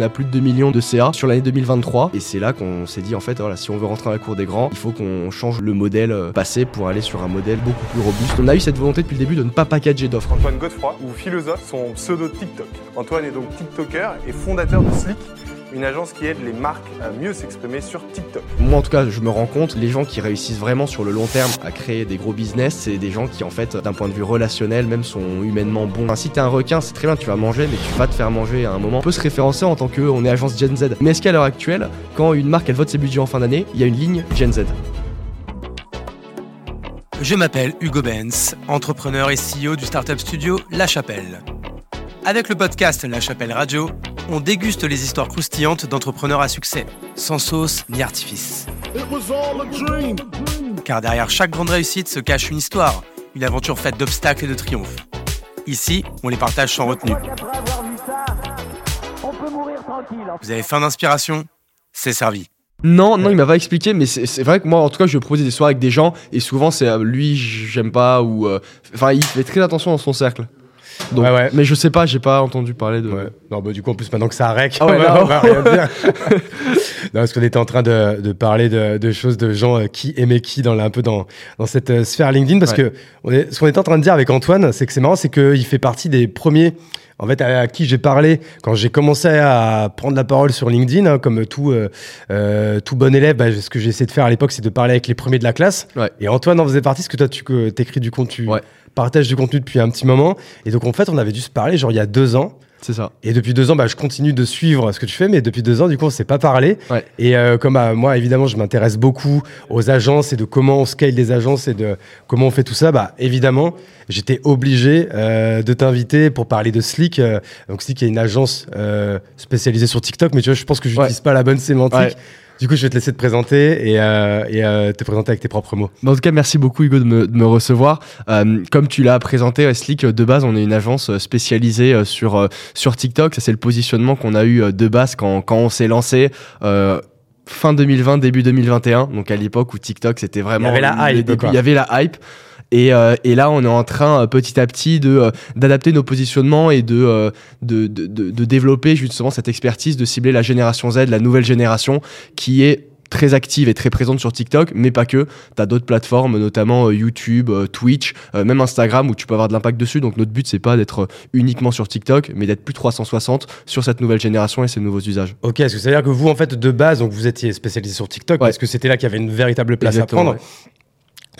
on est à plus de 2 millions de CA sur l'année 2023. Et c'est là qu'on s'est dit, en fait, voilà, si on veut rentrer dans la cour des grands, il faut qu'on change le modèle euh, passé pour aller sur un modèle beaucoup plus robuste. On a eu cette volonté depuis le début de ne pas packager d'offres. Antoine Godefroy, ou philosophe, son pseudo TikTok. Antoine est donc TikToker et fondateur de Slick, une agence qui aide les marques à mieux s'exprimer sur TikTok. Moi, en tout cas, je me rends compte, les gens qui réussissent vraiment sur le long terme à créer des gros business, c'est des gens qui, en fait, d'un point de vue relationnel, même sont humainement bons. Enfin, si t'es un requin, c'est très bien, tu vas manger, mais tu vas te faire manger à un moment. On peut se référencer en tant qu'on est agence Gen Z. Mais est-ce qu'à l'heure actuelle, quand une marque, elle vote ses budgets en fin d'année, il y a une ligne Gen Z? Je m'appelle Hugo Benz, entrepreneur et CEO du startup studio La Chapelle. Avec le podcast La Chapelle Radio, on déguste les histoires croustillantes d'entrepreneurs à succès, sans sauce ni artifice. Car derrière chaque grande réussite se cache une histoire, une aventure faite d'obstacles et de triomphes. Ici, on les partage sans retenue. Vous avez faim d'inspiration? C'est servi. Non, non, il m'a pas expliqué, mais c'est vrai que moi, en tout cas, je vais proposer des soirées avec des gens, et souvent, c'est euh, lui, j'aime pas, ou. euh, Enfin, il fait très attention dans son cercle. Donc, Ouais, ouais. Mais je sais pas, j'ai pas entendu parler de. Ouais. Non, bah, du coup, en plus, maintenant que ça rec, Ah on, va, là, rien dire. non, parce qu'on était en train de, de parler de, de choses, de gens euh, qui aimaient qui dans, la- un peu dans, dans cette euh, sphère LinkedIn. Parce que on est, ce qu'on était en train de dire avec Antoine, c'est que c'est marrant, c'est qu'il fait partie des premiers. En fait, à, qui j'ai parlé quand j'ai commencé à prendre la parole sur LinkedIn, hein, comme tout, euh, euh, tout bon élève, bah, ce que j'ai essayé de faire à l'époque, c'est de parler avec les premiers de la classe. Ouais. Et Antoine en faisait partie, parce que toi, tu t'écris du contenu, Ouais. Partages du contenu depuis un petit moment. Et donc, en fait, on avait dû se parler, genre, il y a deux ans. C'est ça. Et depuis deux ans, bah, je continue de suivre ce que tu fais, mais depuis deux ans, du coup, on ne s'est pas parlé. Ouais. Et euh, comme bah, moi, évidemment, je m'intéresse beaucoup aux agences et de comment on scale des agences et de comment on fait tout ça, bah, évidemment, j'étais obligé euh, de t'inviter pour parler de Slick. euh, donc, Slick est une agence spécialisée sur TikTok, mais tu vois, je pense que je n'utilise Ouais. pas la bonne sémantique. Ouais. Du coup, je vais te laisser te présenter et, euh, et euh, te présenter avec tes propres mots. En tout cas, merci beaucoup Hugo de me, de me recevoir. Euh, comme tu l'as présenté, Slick, euh, de base, on est une agence euh, spécialisée euh, sur, euh, sur TikTok. Ça, c'est le positionnement qu'on a eu de base quand, quand on s'est lancé. euh, Fin 2020, début 2021, donc à l'époque où TikTok c'était vraiment. Il y avait la hype. Il y avait la hype. Et, euh, et là, on est en train euh, petit à petit de euh, d'adapter nos positionnements et de, euh, de, de, de- développer justement cette expertise, de cibler la génération Z, la nouvelle génération, qui est très active et très présente sur TikTok, mais pas que. Tu as d'autres plateformes, notamment euh, YouTube, euh, Twitch, même Instagram, où tu peux avoir de l'impact dessus. Donc notre but, c'est pas d'être uniquement sur TikTok, mais d'être plus 360 sur cette nouvelle génération et ces nouveaux usages. Ok, est-ce que ça veut dire que vous, en fait, de base, donc vous étiez spécialisé sur TikTok Ouais. parce que c'était là qu'il y avait une véritable place Exactement, à prendre ouais.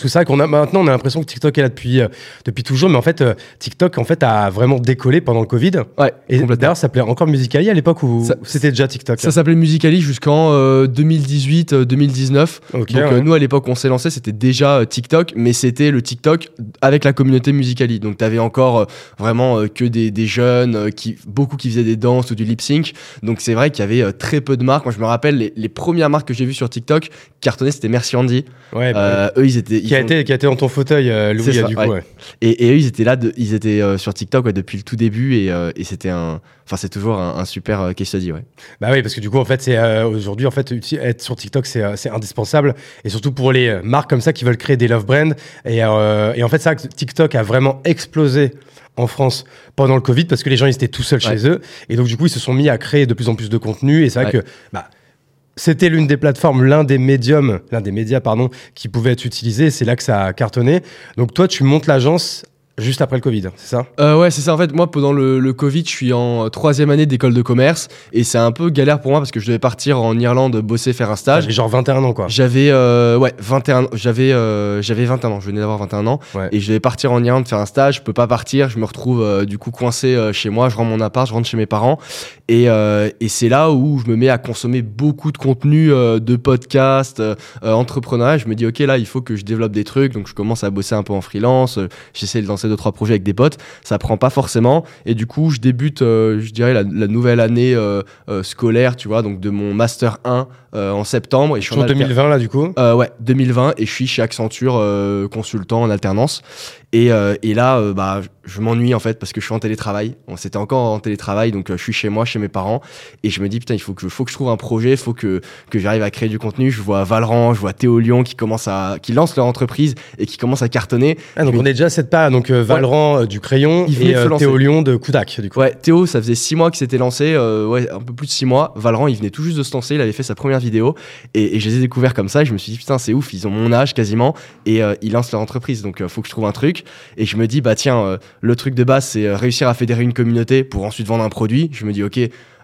Parce que c'est vrai qu'on a maintenant on a l'impression que TikTok est là depuis euh, depuis toujours, mais en fait euh, TikTok en fait a vraiment décollé pendant le Covid. Ouais, Et d'ailleurs ça s'appelait encore Musical.ly à l'époque où c'était déjà TikTok. Ça s'appelait Musically jusqu'en euh, 2018-2019. Ok, Donc euh, ouais. nous à l'époque on s'est lancé c'était déjà TikTok mais c'était le TikTok avec la communauté Musically. Donc tu avais encore vraiment que des, des jeunes qui beaucoup qui faisaient des danses ou du lip sync. Donc c'est vrai qu'il y avait très peu de marques. Moi je me rappelle les, les premières marques que j'ai vues sur TikTok qui cartonnaient c'était Merci Andy. Ouais, bah, eux ils étaient ils qui a sont- été qui a été dans ton fauteuil euh, Louis C'est ça, du coup. ouais. ouais. et, et eux ils étaient là de- ils étaient euh, sur TikTok ouais, depuis le tout début et, euh, et c'était un enfin c'est toujours un, un super euh, case study ouais. Bah oui, parce que du coup, en fait, c'est euh, aujourd'hui, en fait, être sur TikTok, c'est indispensable. Et surtout pour les marques comme ça qui veulent créer des love brands. Et, et en fait, c'est vrai que TikTok a vraiment explosé en France pendant le Covid parce que les gens ils étaient tout seuls Ouais. chez eux. Et donc, du coup, ils se sont mis à créer de plus en plus de contenu. Et c'est vrai que bah, c'était l'une des plateformes, l'un des médiums, l'un des médias, pardon, qui pouvait être utilisé. C'est là que ça a cartonné. Donc, toi, tu montes l'agence juste après le Covid, c'est ça? Euh, ouais, c'est ça. En fait, moi, pendant le, le Covid, je suis en troisième année d'école de commerce et c'est un peu galère pour moi parce que je devais partir en Irlande bosser, faire un stage. J'ai genre 21 ans, quoi. J'avais euh, ouais 21 j'avais euh, j'avais 21 ans, je venais d'avoir 21 ans Ouais. et je devais partir en Irlande faire un stage, je peux pas partir, je me retrouve du coup coincé chez moi, je rends mon appart, je rentre chez mes parents et, et c'est là où je me mets à consommer beaucoup de contenu de podcasts, entrepreneuriat, je me dis OK là, il faut que je développe des trucs donc je commence à bosser un peu en freelance, j'essaie de lancer deux trois projets avec des potes, ça prend pas forcément et du coup, je débute euh, je dirais la, la nouvelle année euh, euh, scolaire, tu vois, donc de mon master 1 euh, en septembre et je suis en Toujours alter- 2020, là, du coup? ouais, 2020 et je suis chez Accenture consultant en alternance. Et, et là, bah, je m'ennuie en fait parce que je suis en télétravail. On C'était encore en télétravail, donc je suis chez moi, chez mes parents. Et je me dis, putain, il faut que, faut que je trouve un projet, il faut que, que j'arrive à créer du contenu. Je vois Valran, je vois Théo Lyon qui, commence à, qui lance leur entreprise et qui commence à cartonner. Ah, donc Je on est déjà à cette période. Donc Valran euh, du Crayon Il et euh. Théo Lyon de Kudak, du coup. Ouais, Théo, ça faisait six mois qu'il s'était lancé, euh, ouais, un peu plus de six mois. Valorant, il venait tout juste de se lancer, il avait fait sa première vidéo et, et je les ai découverts comme ça. Et je me suis dit, putain, c'est ouf, ils ont mon âge quasiment et euh, ils lancent leur entreprise, donc euh, faut que je trouve un truc. Et je me dis, bah tiens, euh, le truc de base, c'est euh, réussir à fédérer une communauté pour ensuite vendre un produit. Je me dis, ok.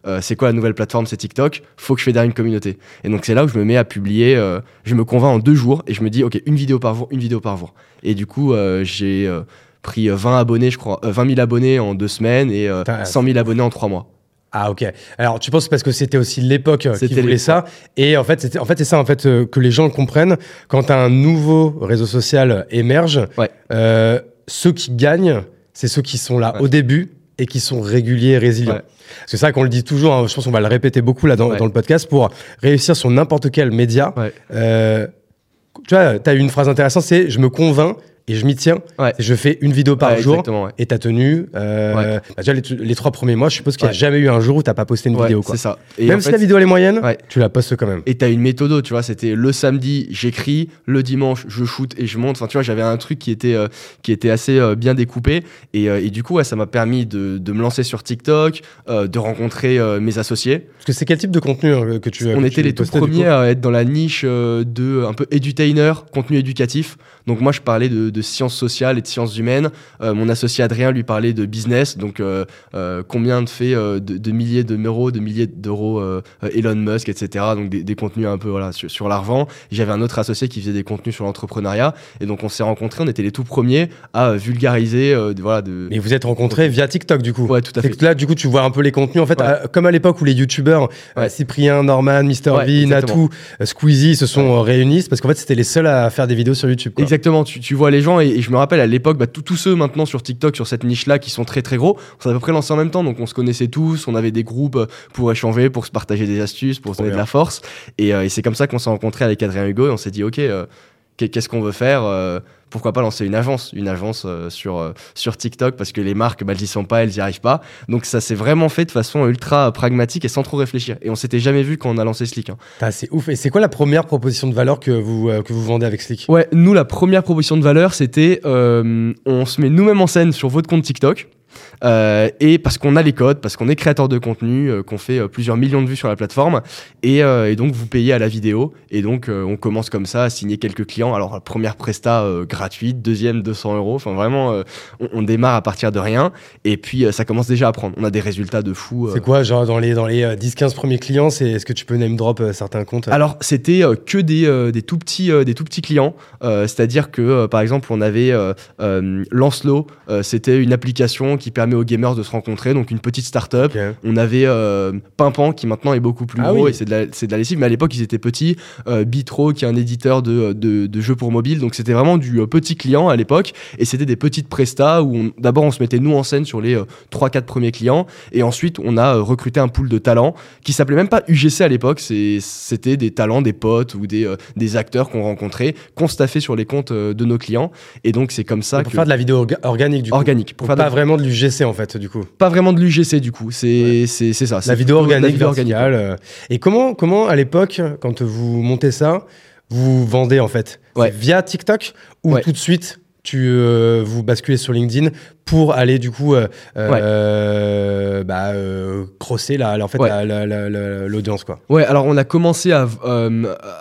euh, c'est quoi la nouvelle plateforme? C'est TikTok. Faut que je fédère une communauté. Et donc c'est là où je me mets à publier. euh, je me convainc en deux jours et je me dis ok une vidéo par jour, une vidéo par jour. Et du coup euh, j'ai euh, pris euh, 20 abonnés, je crois, euh, 20 000 abonnés en deux semaines et euh, Putain, 100 000 abonnés en trois mois. Ah ok. Alors tu penses parce que c'était aussi l'époque euh, qui voulait ça et en fait c'était en fait c'est ça en fait euh, que les gens comprennent quand un nouveau réseau social émerge. Ouais. euh, ceux qui gagnent, c'est ceux qui sont là Ouais. au début et qui sont réguliers et résilients. Ouais. Parce que c'est ça qu'on le dit toujours. hein, je pense qu'on va le répéter beaucoup là dans, le podcast pour réussir sur n'importe quel média. Euh, tu vois, tu as eu une phrase intéressante, c'est je me convainc et je m'y tiens. Ouais. Je fais une vidéo par Ouais, jour. Ouais. Et t'as tenu. Euh, bah, déjà, les, les trois premiers mois, je suppose qu'il n'y a jamais eu un jour où t'as pas posté une vidéo. C'est ça. Et Même en si la vidéo elle est moyenne, tu la postes quand même. Et t'as une méthode, tu vois, c'était le samedi, j'écris, le dimanche, je shoot et je monte. Enfin, tu vois, j'avais un truc qui était, euh, qui était assez euh, bien découpé. Et, et du coup, ça m'a permis de, de me lancer sur TikTok, de rencontrer mes associés. Parce que c'est quel type de contenu euh, que tu On que était tu les tout premiers à être dans la niche de un peu edutainer, contenu éducatif. Donc moi, je parlais de, de sciences sociales et de sciences humaines. Euh, mon associé Adrien lui parlait de business. Donc euh, euh, combien de fait de, de milliers d'euros, de milliers d'euros Elon Musk, etc. Donc des, des contenus un peu voilà sur, sur l'argent. J'avais un autre associé qui faisait des contenus sur l'entrepreneuriat. Et donc on s'est rencontrés. On était les tout premiers à vulgariser. euh, de- voilà de. Mais vous êtes rencontrés via TikTok du coup. Ouais, tout à fait. que là, du coup, tu vois un peu les contenus. En fait, Ouais. comme à l'époque où les youtubeurs, Ouais. Cyprien, Norman, Mister Ouais, V, exactement. Natou, Squeezie se sont réunis parce qu'en fait, c'était les seuls à faire des vidéos sur YouTube. quoi. Exactement, tu, tu vois les gens et, et je me rappelle à l'époque, bah, tous- ceux maintenant sur TikTok, sur cette niche-là, qui sont très très gros, on s'est à peu près lancé en même temps, donc on se connaissait tous, on avait des groupes euh, pour échanger, pour se partager des astuces, pour se donner de la force, et, euh, et c'est comme ça qu'on s'est rencontrés avec Adrien Hugo et on s'est dit, ok, euh, qu'est-ce qu'on veut faire euh, pourquoi pas lancer une agence, une agence euh, sur, euh, sur TikTok parce que les marques, bah, elles y sont pas, elles y arrivent pas. Donc ça s'est vraiment fait de façon ultra pragmatique et sans trop réfléchir. Et on s'était jamais vu quand on a lancé Slick. hein. C'est ouf. Et c'est quoi la première proposition de valeur que vous, euh, que vous vendez avec Slick? Ouais, nous, la première proposition de valeur, c'était euh, on se met nous-mêmes en scène sur votre compte TikTok. Euh, et parce qu'on a les codes, parce qu'on est créateur de contenu, euh, qu'on fait euh, plusieurs millions de vues sur la plateforme, et, et donc vous payez à la vidéo, et donc on commence comme ça à signer quelques clients. Alors première presta gratuite, deuxième 200 euros, enfin vraiment on, on démarre à partir de rien, et puis ça commence déjà à prendre. On a des résultats de fou. C'est quoi, genre dans les, dans les euh, 10-15 premiers clients c'est, Est-ce que tu peux name drop certains comptes Alors, c'était que des, des, tout petits, des tout petits clients. C'est-à-dire que, par exemple, on avait Lancelot. c'était une application qui permet aux gamers de se rencontrer, donc une petite start-up. On avait euh, Pimpan qui maintenant est beaucoup plus Ah gros oui. et c'est de, la- de la lessive, mais à l'époque ils étaient petits. Euh, Bitro qui est un éditeur de, de, de jeux pour mobile, donc c'était vraiment du euh, petit client à l'époque et c'était des petites prestas où d'abord on se mettait nous en scène sur les 3-4 premiers clients et ensuite on a euh, recruté un pool de talents qui s'appelait même pas UGC à l'époque, c'était des talents, des potes ou des, euh, des acteurs qu'on rencontrait, qu'on staffait sur les comptes euh, de nos clients et donc c'est comme ça pour que. faire de la vidéo orga- organique du coup. Organique, pour Pour faire pas de- vraiment de l'UGC en fait du coup. pas vraiment de l'UGC du coup, c'est c'est c'est ça. La vidéo organique, vidéo verticale. euh. Et comment, comment à l'époque, quand vous montez ça, vous vendez en fait? Ouais. Via TikTok ou Ouais. tout de suite tu euh, vous basculez sur LinkedIn pour aller du coup euh, euh, bah, euh, crosser la, la- en fait Ouais. la- la- la- la- l'audience quoi. Ouais, alors on a commencé à,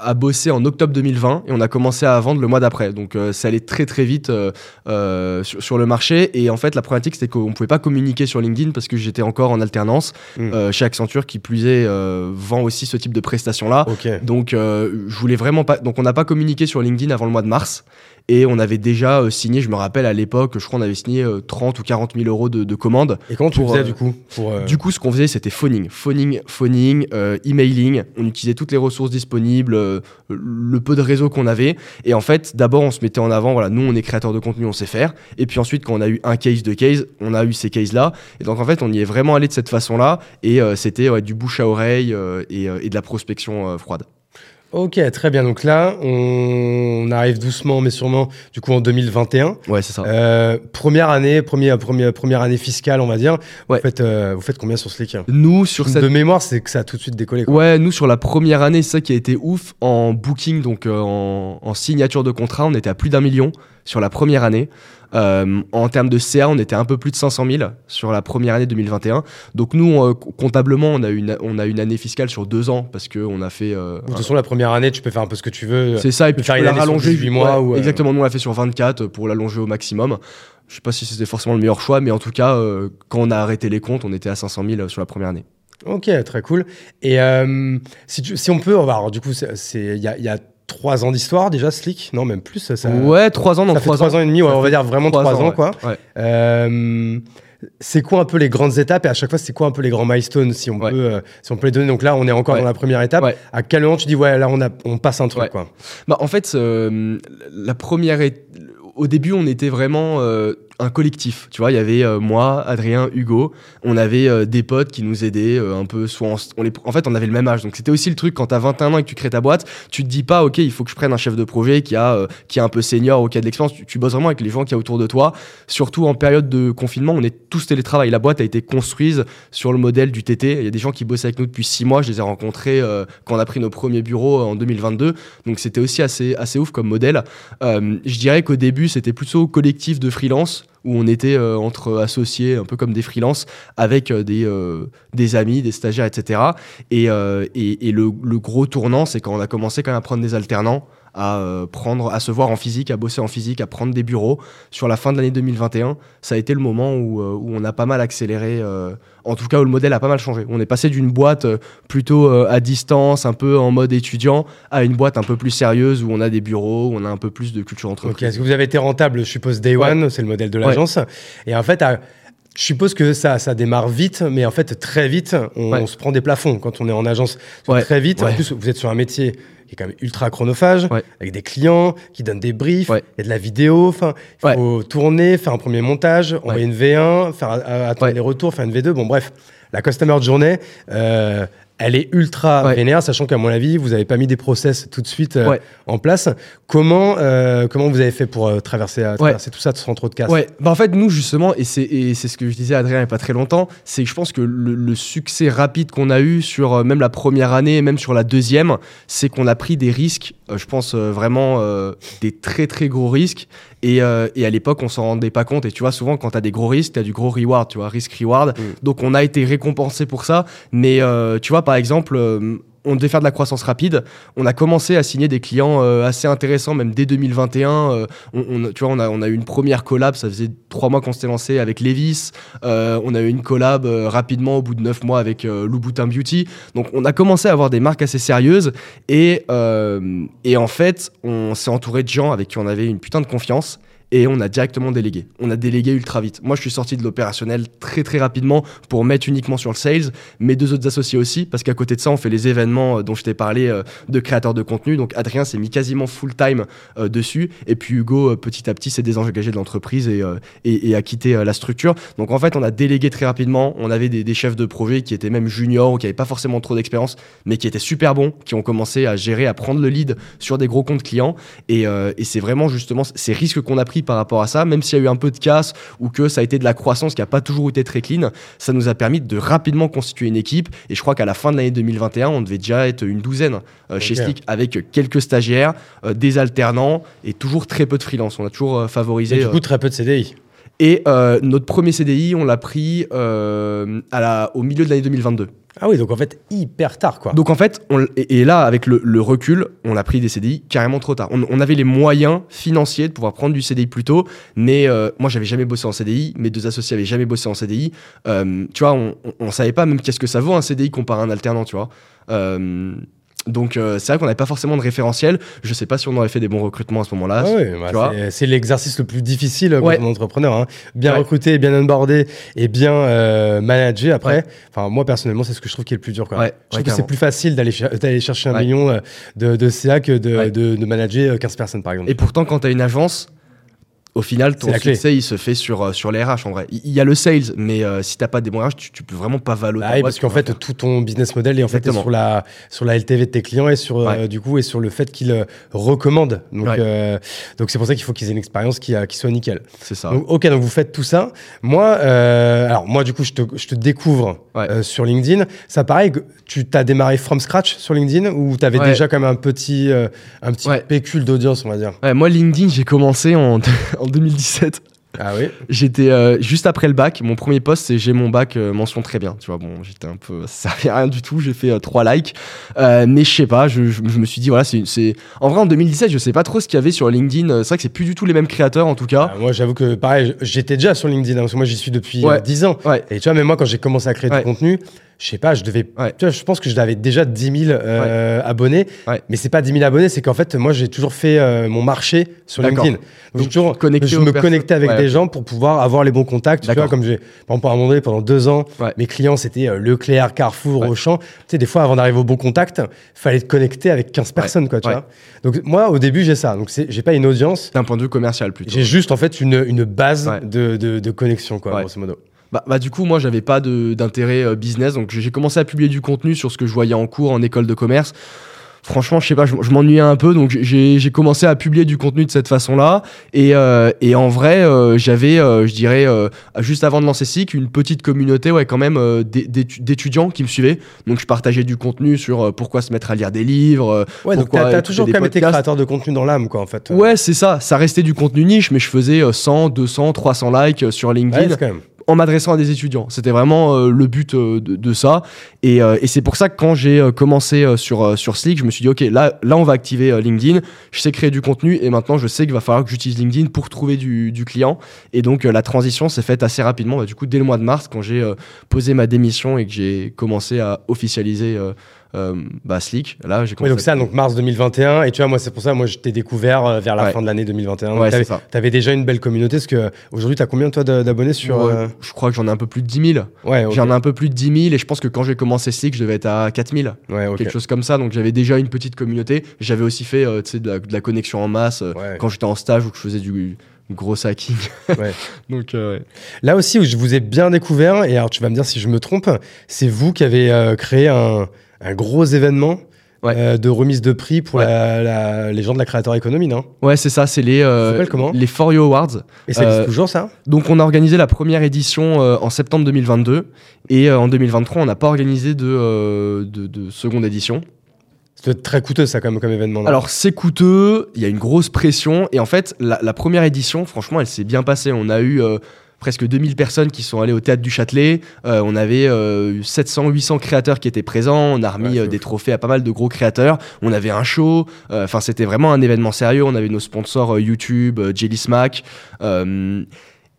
à bosser en octobre 2020 et on a commencé à vendre le mois d'après. Donc ça allait très très vite sur, sur le marché. Et en fait, la problématique c'était qu'on pouvait pas communiquer sur LinkedIn parce que j'étais encore en alternance Mm. euh, chez Accenture qui plus est vend aussi ce type de prestations-là. Donc je voulais vraiment pas. Donc on n'a pas communiqué sur LinkedIn avant le mois de mars. Et on avait déjà euh, signé, je me rappelle à l'époque, je crois on avait signé euh, 30 ou 40 000 euros de, de commandes. Et comment tu Pour, faisais euh, du coup pour, euh, Du coup, ce qu'on faisait, c'était phoning, phoning, phoning, emailing. On utilisait toutes les ressources disponibles, le peu de réseau qu'on avait. Et en fait, d'abord, on se mettait en avant. Voilà, nous, on est créateur de contenu, on sait faire. Et puis ensuite, quand on a eu un case, deux cases, on a eu ces cases-là. Et donc, en fait, on y est vraiment allé de cette façon-là. Et c'était ouais, du bouche à oreille et, et de la prospection froide. Ok, très bien. Donc là, on arrive doucement mais sûrement du coup en 2021. Ouais, c'est ça. Euh, première année, première, première, première année fiscale, on va dire. Ouais. Vous, faites, euh, vous faites combien sur Slick nous, sur cette De mémoire, c'est que ça a tout de suite décollé. Quoi. Ouais, nous sur la première année, c'est ça qui a été ouf en booking, donc euh, en, en signature de contrat, on était à plus d'un million sur la première année. Euh, en termes de CA, on était un peu plus de 500 000 sur la première année 2021. Donc nous, euh, comptablement, on a, une, on a une année fiscale sur deux ans parce qu'on a fait... euh, De toute façon, la première année, tu peux faire un peu ce que tu veux. c'est ça, et puis tu faire peux une la rallonger 18 mois ou, Exactement, nous on l'a fait sur 24 pour l'allonger au maximum. Je sais pas si c'était forcément le meilleur choix, mais en tout cas, quand on a arrêté les comptes, on était à 500 000 sur la première année. Ok, très cool. Et si, tu- si on peut, on va, alors du coup, c'est- c'est- il y a, il y a trois ans d'histoire déjà, Slick? Non, même plus. Ça, ouais, trois ans, donc fait trois trois ans. et demi, ouais, on va dire vraiment trois ans, ouais. quoi. Ouais. Euh, c'est quoi un peu les grandes étapes? Et à chaque fois c'est quoi un peu les grands milestones si on Ouais. peut euh, si on peut les donner? Donc là on est encore Ouais. dans la première étape Ouais. à quel moment tu dis ouais là on a on passe un truc quoi? Bah, en fait, euh, la première. Au début, on était vraiment euh, un collectif. Tu vois, il y avait euh, moi, Adrien, Hugo. On avait euh, des potes qui nous aidaient euh, un peu. Soit en, on les, en fait, on avait le même âge. Donc, c'était aussi le truc quand t'as 21 ans et que tu crées ta boîte. Tu te dis pas, OK, il faut que je prenne un chef de projet qui a, qui un peu senior ou qui a de l'expérience. Tu, tu bosses vraiment avec les gens qui a autour de toi. Surtout en période de confinement, on est tous télétravail. La boîte a été construite sur le modèle du TT. Il y a des gens qui bossent avec nous depuis six mois. Je les ai rencontrés quand on a pris nos premiers bureaux en 2022. Donc c'était aussi assez, assez ouf comme modèle. Je dirais qu'au début, c'était plutôt collectif de freelance où on était euh, entre associés, un peu comme des freelances, avec euh, des, euh, des amis, des stagiaires, etc. Et, et, et le, le gros tournant, c'est quand on a commencé quand même à prendre des alternants, à euh, prendre, à se voir en physique, à bosser en physique, à prendre des bureaux. Sur la fin de l'année 2021, ça a été le moment où, euh, où on a pas mal accéléré. euh, en tout cas, où le modèle a pas mal changé. On est passé d'une boîte plutôt à distance, un peu en mode étudiant, à une boîte un peu plus sérieuse où on a des bureaux, où on a un peu plus de culture entreprise. Est-ce que vous avez été rentable? Je suppose Day Ouais. One, c'est le modèle de l'agence. Et en fait, à- je suppose que ça, ça démarre vite, mais en fait, très vite, on, Ouais. on se prend des plafonds quand on est en agence. Ouais. Très vite, en plus, vous êtes sur un métier qui est quand même ultra chronophage, Ouais. avec des clients qui donnent des briefs, il y a de la vidéo, enfin, il faut tourner, faire un premier montage, envoyer une V1, faire euh, attendre les retours, faire une V2. Bon, bref, la customer journée, euh, elle est ultra Ouais. vénère, sachant qu'à mon avis, vous n'avez pas mis des process tout de suite euh, Ouais. en place. Comment, euh, comment vous avez fait pour euh, traverser, traverser tout ça sans trop de casse? Ouais, bah en fait, nous, justement, et c'est, et c'est ce que je disais à Adrien il n'y a pas très longtemps, c'est que je pense que le, le succès rapide qu'on a eu sur même la première année et même sur la deuxième, c'est qu'on a pris des risques, euh, je pense euh, vraiment euh, des très très gros risques. Et, et à l'époque, on s'en rendait pas compte. Et tu vois, souvent, quand tu as des gros risques, tu as du gros reward, tu vois, risk-reward. Mm. Donc, on a été récompensé pour ça. Mais tu vois, par exemple, on devait faire de la croissance rapide. On a commencé à signer des clients euh, assez intéressants, même dès 2021. euh, on, tu vois, on a, eu une première collab, ça faisait trois mois qu'on s'était lancé avec Levis. Euh, on a eu une collab rapidement au bout de neuf mois avec Louboutin Beauty. Donc on a commencé à avoir des marques assez sérieuses et, et en fait, on s'est entouré de gens avec qui on avait une putain de confiance. Et on a directement délégué. On a délégué ultra vite. Moi, je suis sorti de l'opérationnel très très rapidement pour mettre uniquement sur le sales. Mes deux autres associés aussi, parce qu'à côté de ça, on fait les événements euh, dont je t'ai parlé euh, de créateurs de contenu. Donc Adrien s'est mis quasiment full time euh, dessus. Et puis Hugo, petit à petit, s'est désengagé de l'entreprise et, a quitté la structure. Donc en fait, on a délégué très rapidement. On avait des, chefs de projet qui étaient même juniors ou qui n'avaient pas forcément trop d'expérience, mais qui étaient super bons, qui ont commencé à gérer, à prendre le lead sur des gros comptes clients. Et c'est vraiment justement ces risques qu'on a pris par rapport à ça, même s'il y a eu un peu de casse ou que ça a été de la croissance qui n'a pas toujours été très clean, ça nous a permis de rapidement constituer une équipe. Et je crois qu'à la fin de l'année 2021, on devait déjà être une douzaine euh, chez Ok. Slick avec quelques stagiaires, euh, des alternants et toujours très peu de freelance. On a toujours euh, favorisé. Et du coup, très peu de CDI. Et euh, notre premier CDI, on l'a pris euh, à la, au milieu de l'année 2022. Ah oui, donc en fait, hyper tard, quoi. Donc en fait, on et, et là, avec le, le recul, on a pris des CDI carrément trop tard. On, on avait les moyens financiers de pouvoir prendre du CDI plus tôt, mais euh, moi, j'avais jamais bossé en CDI, mes deux associés avaient jamais bossé en CDI. Euh, tu vois, on, on, on savait pas même qu'est-ce que ça vaut un CDI comparé à un alternant, tu vois. Euh, donc euh, c'est vrai qu'on n'avait pas forcément de référentiel. Je sais pas si on aurait fait des bons recrutements à ce moment-là. Ah bah, c'est- l'exercice le plus difficile Ouais. pour un entrepreneur. hein. Bien Ouais. recruter, bien onboarder et bien euh, manager après. Ouais. Enfin, moi personnellement, c'est ce que je trouve qui est le plus dur. Quoi. Ouais, je trouve que c'est plus facile d'aller cher- d'aller chercher un million euh, de, de CA que de, de, de manager euh, 15 personnes, par exemple. Et pourtant, quand tu as une agence, au final, ton succès, il se fait sur, euh, sur les RH en vrai. Il y a le sales, mais euh, si t'as pas des bons RH, tu, tu peux vraiment pas. Bah oui, parce qu'en fait, tout ton business model est en fait sur la, sur la LTV de tes clients et sur, euh, du coup, et sur le fait qu'ils euh, recommandent. Donc, Ouais. euh, donc c'est pour ça qu'il faut qu'ils aient une expérience qui, euh, qui soit nickel. c'est ça. Donc, ok, donc vous faites tout ça. Moi, euh, alors moi, du coup, je te, je te découvre Ouais. euh, sur LinkedIn. Ça pareil, que tu t'as démarré from scratch sur LinkedIn ou tu avais Ouais. déjà quand même un petit, euh, un petit pécule d'audience, on va dire? Moi, LinkedIn, j'ai commencé en, en 2017. Ah oui J'étais euh, juste après le bac. Mon premier post, c'est j'ai mon bac euh, mention très bien. Tu vois, bon, j'étais un peu. Ça servait à rien du tout. J'ai fait euh, trois likes. Mais je sais pas, je, je- je me suis dit, voilà, c'est. c'est- En vrai, en 2017, je sais pas trop ce qu'il y avait sur LinkedIn. C'est vrai que c'est plus du tout les mêmes créateurs, en tout cas. Ah, Moi, j'avoue que pareil, j'étais déjà sur LinkedIn, hein, parce que moi, j'y suis depuis Ouais. euh, 10 ans. Ouais. Et tu vois, même moi, quand j'ai commencé à créer Ouais. du contenu, je sais pas, je devais. Ouais. Tu vois, je pense que j'avais déjà 10 000 euh, abonnés. Ouais. Mais c'est pas 10 000 abonnés, c'est qu'en fait, moi, j'ai toujours fait euh, mon marché sur. LinkedIn. Donc, toujours, je me connectais avec des gens pour pouvoir avoir les bons contacts. Tu vois, comme j'ai, par exemple, à un moment donné, pendant deux ans, mes clients, c'était euh, Leclerc, Carrefour. Auchan. Tu sais, des fois, avant d'arriver au bon contact, fallait te connecter avec 15 personnes, quoi, tu vois. Donc, moi, au début, j'ai ça. Donc, c'est, j'ai pas une audience. D'un point de vue commercial, plutôt. J'ai juste en fait une, une base de, de, de connexion, quoi, grosso modo. Bah, bah, du coup, moi, j'avais pas d'intérêt euh, business, donc j'ai commencé à publier du contenu sur ce que je voyais en cours en école de commerce. Franchement, je sais pas, je, je m'ennuyais un peu, donc j'ai commencé à publier du contenu de cette façon-là. Et, euh, et en vrai, euh, j'avais, je dirais, juste avant de lancer SIC, une petite communauté, ouais, quand même, d'é- d'étu- d'étudiants qui me suivaient. Donc, je partageais du contenu sur pourquoi se mettre à lire des livres. Ouais, donc t'as, toujours quand même été créateur de contenu dans l'âme, quoi, en fait. Ouais, c'est ça. Ça restait du contenu niche, mais je faisais euh, 100, 200, 300 likes sur Ouais, LinkedIn quand même. En m'adressant à des étudiants. C'était vraiment euh, le but euh, de, ça. Et, euh, et c'est pour ça que quand j'ai commencé sur, sur Slick, je me suis dit, OK, là, là on va activer LinkedIn. Je sais créer du contenu et maintenant, je sais qu'il va falloir que j'utilise LinkedIn pour trouver du, du client. Et donc, la transition s'est faite assez rapidement. Bah, du coup, dès le mois de mars, quand j'ai posé ma démission et que j'ai commencé à officialiser bah, Slick, là, j'ai Ouais, commencé donc ça, donc mars 2021. Et tu vois, moi, c'est pour ça, moi, je t'ai découvert euh, vers la Ouais. fin de l'année 2021. Donc, Ouais, ça. t'avais déjà une belle communauté. Parce que aujourd'hui, t'as combien, toi, d'abonnés sur. Euh, Je crois que j'en ai un peu plus de 10 000. Ouais. J'en ai un peu plus de 10 000 et je pense que quand j'ai commencé Slick, je devais être à 4 000. Ouais, ok. quelque chose comme ça. Donc j'avais déjà une petite communauté. J'avais aussi fait euh, tu sais, de, la, de la connexion en masse euh, quand j'étais en stage ou que je faisais du gros hacking. Ouais. Donc euh, ouais. Là aussi, où je vous ai bien découvert, et alors tu vas me dire si je me trompe, c'est vous qui avez euh, créé un, un gros événement Ouais. euh, de remise de prix pour Ouais. la- la- les gens de la Creator Economy, non? Ouais, c'est ça, c'est les, euh, les For You Awards. Et ça existe Euh, toujours, ça? Donc on a organisé la première édition euh, en septembre 2022 et en 2023 on n'a pas organisé de, de, de seconde édition. C'est très coûteux, ça, comme, comme événement. Alors c'est coûteux, il y a une grosse pression et en fait la, la première édition franchement elle s'est bien passée. On a eu presque 2000 personnes qui sont allées au théâtre du Châtelet, Euh, on avait 700-800 créateurs qui étaient présents, on a remis Ouais, euh, des trophées à pas mal de gros créateurs, on avait un show, euh, enfin c'était vraiment un événement sérieux, on avait nos sponsors euh, YouTube, euh, Jelly Smack.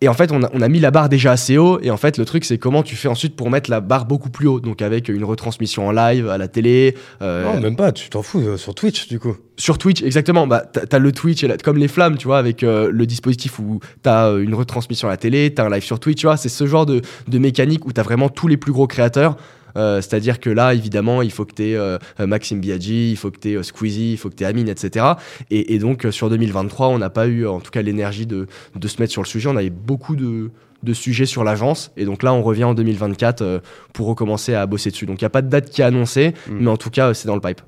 Et en fait, on a, on a mis la barre déjà assez haut. Et en fait, le truc, c'est comment tu fais ensuite pour mettre la barre beaucoup plus haut. Donc, avec une retransmission en live à la télé, euh, Non, même pas, tu t'en fous, euh, sur Twitch, du coup. sur Twitch, exactement. Bah, t'as le Twitch, et la- comme les flammes, tu vois, avec euh, le dispositif où t'as une retransmission à la télé, t'as un live sur Twitch, tu vois. C'est ce genre de, de mécanique où t'as vraiment tous les plus gros créateurs. Euh, C'est-à-dire que là, évidemment, il faut que t'aies euh, euh, Maxime Biaggi, il faut que t'aies euh, Squeezie, il faut que t'aies Amine, etc. Et, et donc, sur 2023, on n'a pas eu, en tout cas, l'énergie de, de se mettre sur le sujet. On avait beaucoup de, de sujets sur l'agence. Et donc là, on revient en 2024 euh, pour recommencer à bosser dessus. Donc, il n'y a pas de date qui est annoncée, Mm. mais en tout cas, euh, c'est dans le pipe.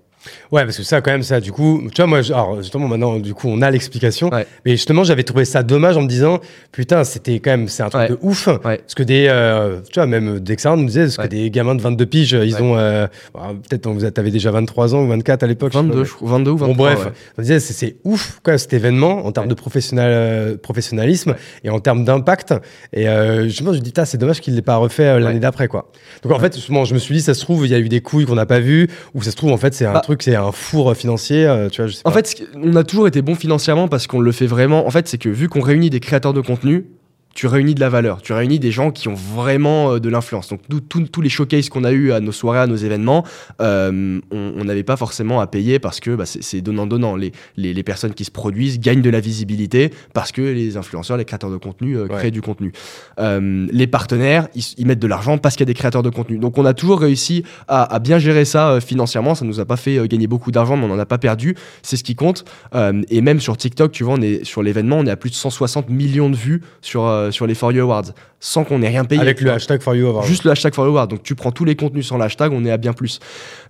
Ouais, parce que ça, quand même, ça, du coup, tu vois, moi, je- alors, justement, maintenant, du coup, on a l'explication. Ouais. Mais justement, j'avais trouvé ça dommage en me disant, putain, c'était quand même, c'est un truc Ouais. de ouf. Ouais. Parce que des, euh, tu vois, même Dexter nous disait, parce que des gamins de 22 piges, ils Ouais. ont, euh, bah, peut-être, vous a- t'avais déjà 23 ans ou 24 à l'époque. je sais pas, 22, mais- je crois, 22 ou 23. Bon, bref, on disait, c'est, ouf, quoi, cet événement, en termes de professionnal, euh, professionnalisme et en termes d'impact. Et euh, justement, je me dis, Tain, c'est dommage qu'il ne l'ait pas refait euh, l'année d'après, quoi. Donc, en fait, justement, je me suis dit, ça se trouve, il y a eu des couilles qu'on n'a pas vues, ou ça se trouve, en fait, c'est un Bah. Truc, c'est un four financier, euh, tu vois, je sais En fait, on a toujours été bon financièrement parce qu'on le fait vraiment. En fait, c'est que vu qu'on réunit des créateurs de contenu, tu réunis de la valeur, tu réunis des gens qui ont vraiment euh, de l'influence. Donc tous les showcases qu'on a eu à nos soirées, à nos événements, euh, on n'avait pas forcément à payer parce que bah, c'est donnant-donnant. Les, les, les personnes qui se produisent gagnent de la visibilité parce que les influenceurs, les créateurs de contenu euh, créent Ouais. du contenu. Euh, les partenaires, ils, ils mettent de l'argent parce qu'il y a des créateurs de contenu. Donc on a toujours réussi à, à bien gérer ça financièrement. Ça nous a pas fait gagner beaucoup d'argent, mais on n'en a pas perdu. C'est ce qui compte. Et même sur TikTok, tu vois, on est sur l'événement, on est à plus de 160 millions de vues sur, euh, sur les For You Awards sans qu'on ait rien payé. Avec le hashtag For You Award. Juste le hashtag For You Award. Donc tu prends tous les contenus sans le hashtag, on est à bien plus.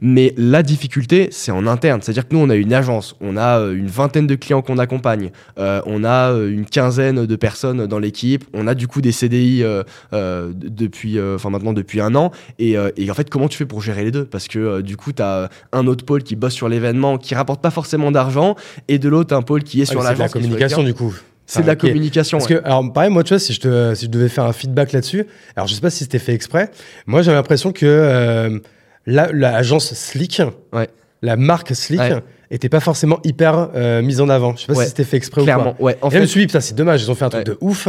Mais la difficulté, c'est en interne. C'est-à-dire que nous, on a une agence, on a euh, une vingtaine de clients qu'on accompagne, euh, on a une quinzaine de personnes dans l'équipe, on a du coup des CDI depuis, enfin maintenant depuis un an. Et, et en fait, comment tu fais pour gérer les deux? Parce que du coup, tu as un autre pôle qui bosse sur l'événement, qui rapporte pas forcément d'argent, et de l'autre, un pôle qui est Ah, sur mais c'est la l'agence. communication du coup. C'est de la communication. Parce ouais. que, alors, pareil, moi, tu vois, si je, te, si je devais faire un feedback là-dessus, alors je sais pas si c'était fait exprès, moi j'ai l'impression que euh, la- l'agence Slick, Ouais. la marque Slick, Ouais. était pas forcément hyper euh, mise en avant. Je sais pas Ouais. si c'était fait exprès Clairement, ou ouais. pas. En Et je me fait, suis dit, putain, c'est dommage, ils ont fait un truc Ouais. de ouf.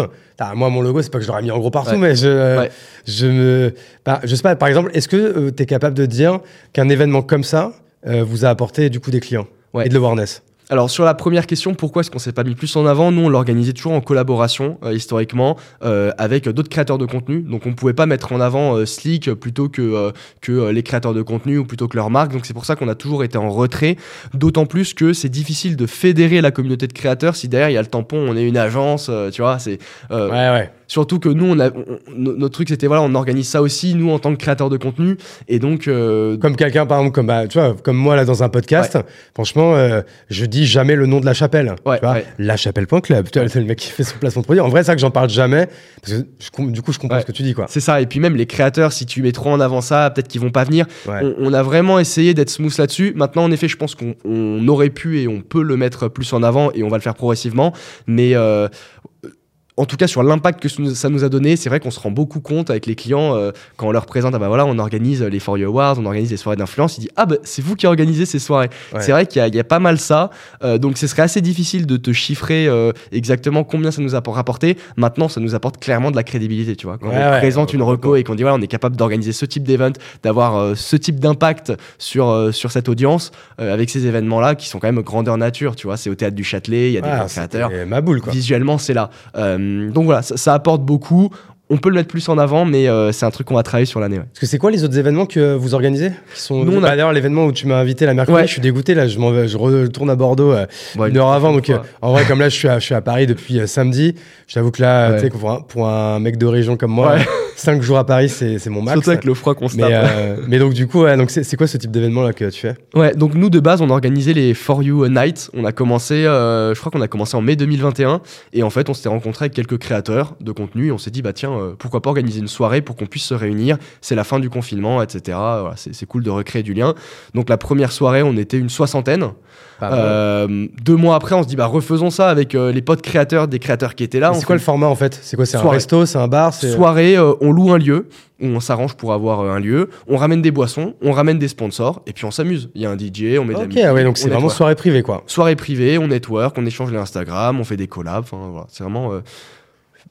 Moi, mon logo, c'est pas que je l'aurais mis en gros partout, Ouais. mais je, Ouais. je me. bah, je sais pas, par exemple, est-ce que tu es capable de dire qu'un événement comme ça euh, vous a apporté du coup des clients Ouais. et de l'awareness Alors sur la première question, pourquoi est-ce qu'on s'est pas mis plus en avant? Nous, on l'organisait toujours en collaboration euh, historiquement euh, avec d'autres créateurs de contenu. Donc on pouvait pas mettre en avant euh, Slick plutôt que euh, que les créateurs de contenu ou plutôt que leur marque. Donc c'est pour ça qu'on a toujours été en retrait. D'autant plus que c'est difficile de fédérer la communauté de créateurs si derrière il y a le tampon, on est une agence, tu vois. C'est ouais. Surtout que nous, on a, on- notre truc, c'était voilà, on organise ça aussi, nous, en tant que créateurs de contenu. Et donc, euh, Comme quelqu'un, par exemple, comme, bah, tu vois, comme moi là dans un podcast, franchement, euh, je dis jamais le nom de la chapelle. Ouais, tu vois, ouais. Lachapelle.club. Tu vois, c'est le mec qui fait son placement de produit. En vrai, c'est ça que j'en parle jamais. Parce que je du coup, je comprends ce que tu dis, quoi. c'est ça. Et puis même les créateurs, si tu mets trop en avant ça, peut-être qu'ils vont pas venir. Ouais. On, on a vraiment essayé d'être smooth là-dessus. Maintenant, en effet, je pense qu'on on aurait pu et on peut le mettre plus en avant et on va le faire progressivement. Mais euh, en tout cas, sur l'impact que ça nous- a donné, c'est vrai qu'on se rend beaucoup compte avec les clients euh, quand on leur présente, ah bah voilà, on organise les For You Awards, on organise les soirées d'influence. Ils disent, ah bah c'est vous qui organisez ces soirées. Ouais. C'est vrai qu'il y, a- il y a pas mal ça. Euh, donc ce serait assez difficile de te chiffrer euh, exactement combien ça nous a rapporté. Maintenant, ça nous apporte clairement de la crédibilité, tu vois. Quand Ouais, on ouais, présente une reco et qu'on dit, voilà, on est capable d'organiser ce type d'event, d'avoir ce type d'impact sur, sur cette audience avec ces événements-là qui sont quand même grandeur nature, tu vois. C'est au théâtre du Châtelet, il y a des Ah, créateurs. ma boule, quoi. Visuellement, c'est là. Euh, donc voilà, ça, ça apporte beaucoup. On peut le mettre plus en avant, mais euh, c'est un truc qu'on va travailler sur l'année. ouais. Parce que c'est quoi les autres événements que vous organisez qui sont... Nous, on a- Bah, D'ailleurs, l'événement où tu m'as invité la mercredi, Ouais. je suis dégoûté. Là, je, m'en vais- je retourne à Bordeaux euh, une heure avant. Donc, euh, en vrai, comme là, je suis à, je suis à Paris depuis samedi. Je t'avoue que là, pour un, pour un mec de région comme moi, Ouais. 5 jours à Paris, c'est c'est mon max. Surtout avec le froid qu'on se mais, mais donc, du coup, donc c'est c'est quoi ce type d'événement là que tu fais? Ouais, donc nous de base on organisait les For You Night. On a commencé, je crois qu'on a commencé en mai 2021 et en fait on s'était rencontré avec quelques créateurs de contenu et on s'est dit bah tiens euh, pourquoi pas organiser une soirée pour qu'on puisse se réunir. C'est la fin du confinement, etc. Voilà, c'est cool de recréer du lien. Donc la première soirée on était une soixantaine. Euh, deux mois après on se dit bah refaisons ça avec euh, les potes créateurs des créateurs qui étaient là. C'est quoi le format en fait? C'est quoi? C'est un resto C'est un bar c'est- Soirée, on loue un lieu, on s'arrange pour avoir un lieu, on ramène des boissons, on ramène des sponsors et puis on s'amuse. Il y a un DJ, on met de la Ok, musique, ouais, donc on c'est vraiment soirée privée quoi. soirée privée, on network, on échange les Instagram, on fait des collabs. Enfin, voilà, c'est vraiment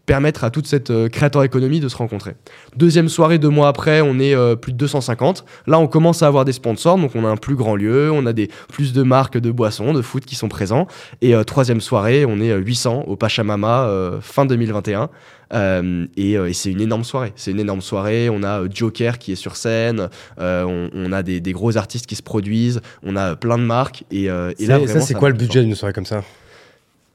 permettre à toute cette euh, créateur économie de se rencontrer. Deuxième soirée, deux mois après, on est euh, plus de 250. Là, on commence à avoir des sponsors, donc on a un plus grand lieu, on a des plus de marques de boissons, de foot qui sont présents. Et euh, troisième soirée, on est euh, 800 au Pachamama fin 2021. Euh, et, et c'est une énorme soirée. C'est une énorme soirée. On a Joker qui est sur scène. euh, on, on a des, des gros artistes qui se produisent. On a plein de marques. Et, euh, là, ça, c'est quoi le budget d'une soirée comme ça?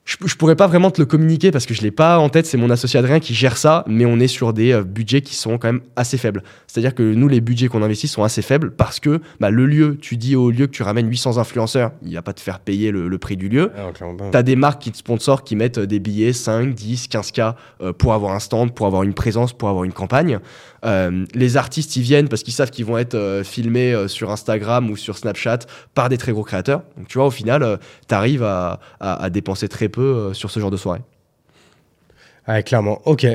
Je, je pourrais pas vraiment te le communiquer parce que je l'ai pas en tête, c'est mon associé Adrien qui gère ça, mais on est sur des euh, budgets qui sont quand même assez faibles. C'est-à-dire que nous, les budgets qu'on investit sont assez faibles parce que bah, le lieu, tu dis au lieu que tu ramènes 800 influenceurs, il va pas te faire payer le, le prix du lieu. Ah. T'as des marques qui te sponsorent, qui mettent euh, des billets 5, 10, 15K euh, pour avoir un stand, pour avoir une présence, pour avoir une campagne. Euh, les artistes, ils viennent parce qu'ils savent qu'ils vont être euh, filmés euh, sur Instagram ou sur Snapchat par des très gros créateurs. Donc tu vois, au final, euh, t'arrives à, à, à dépenser très peu sur ce genre de soirée. Ouais, clairement. Ok.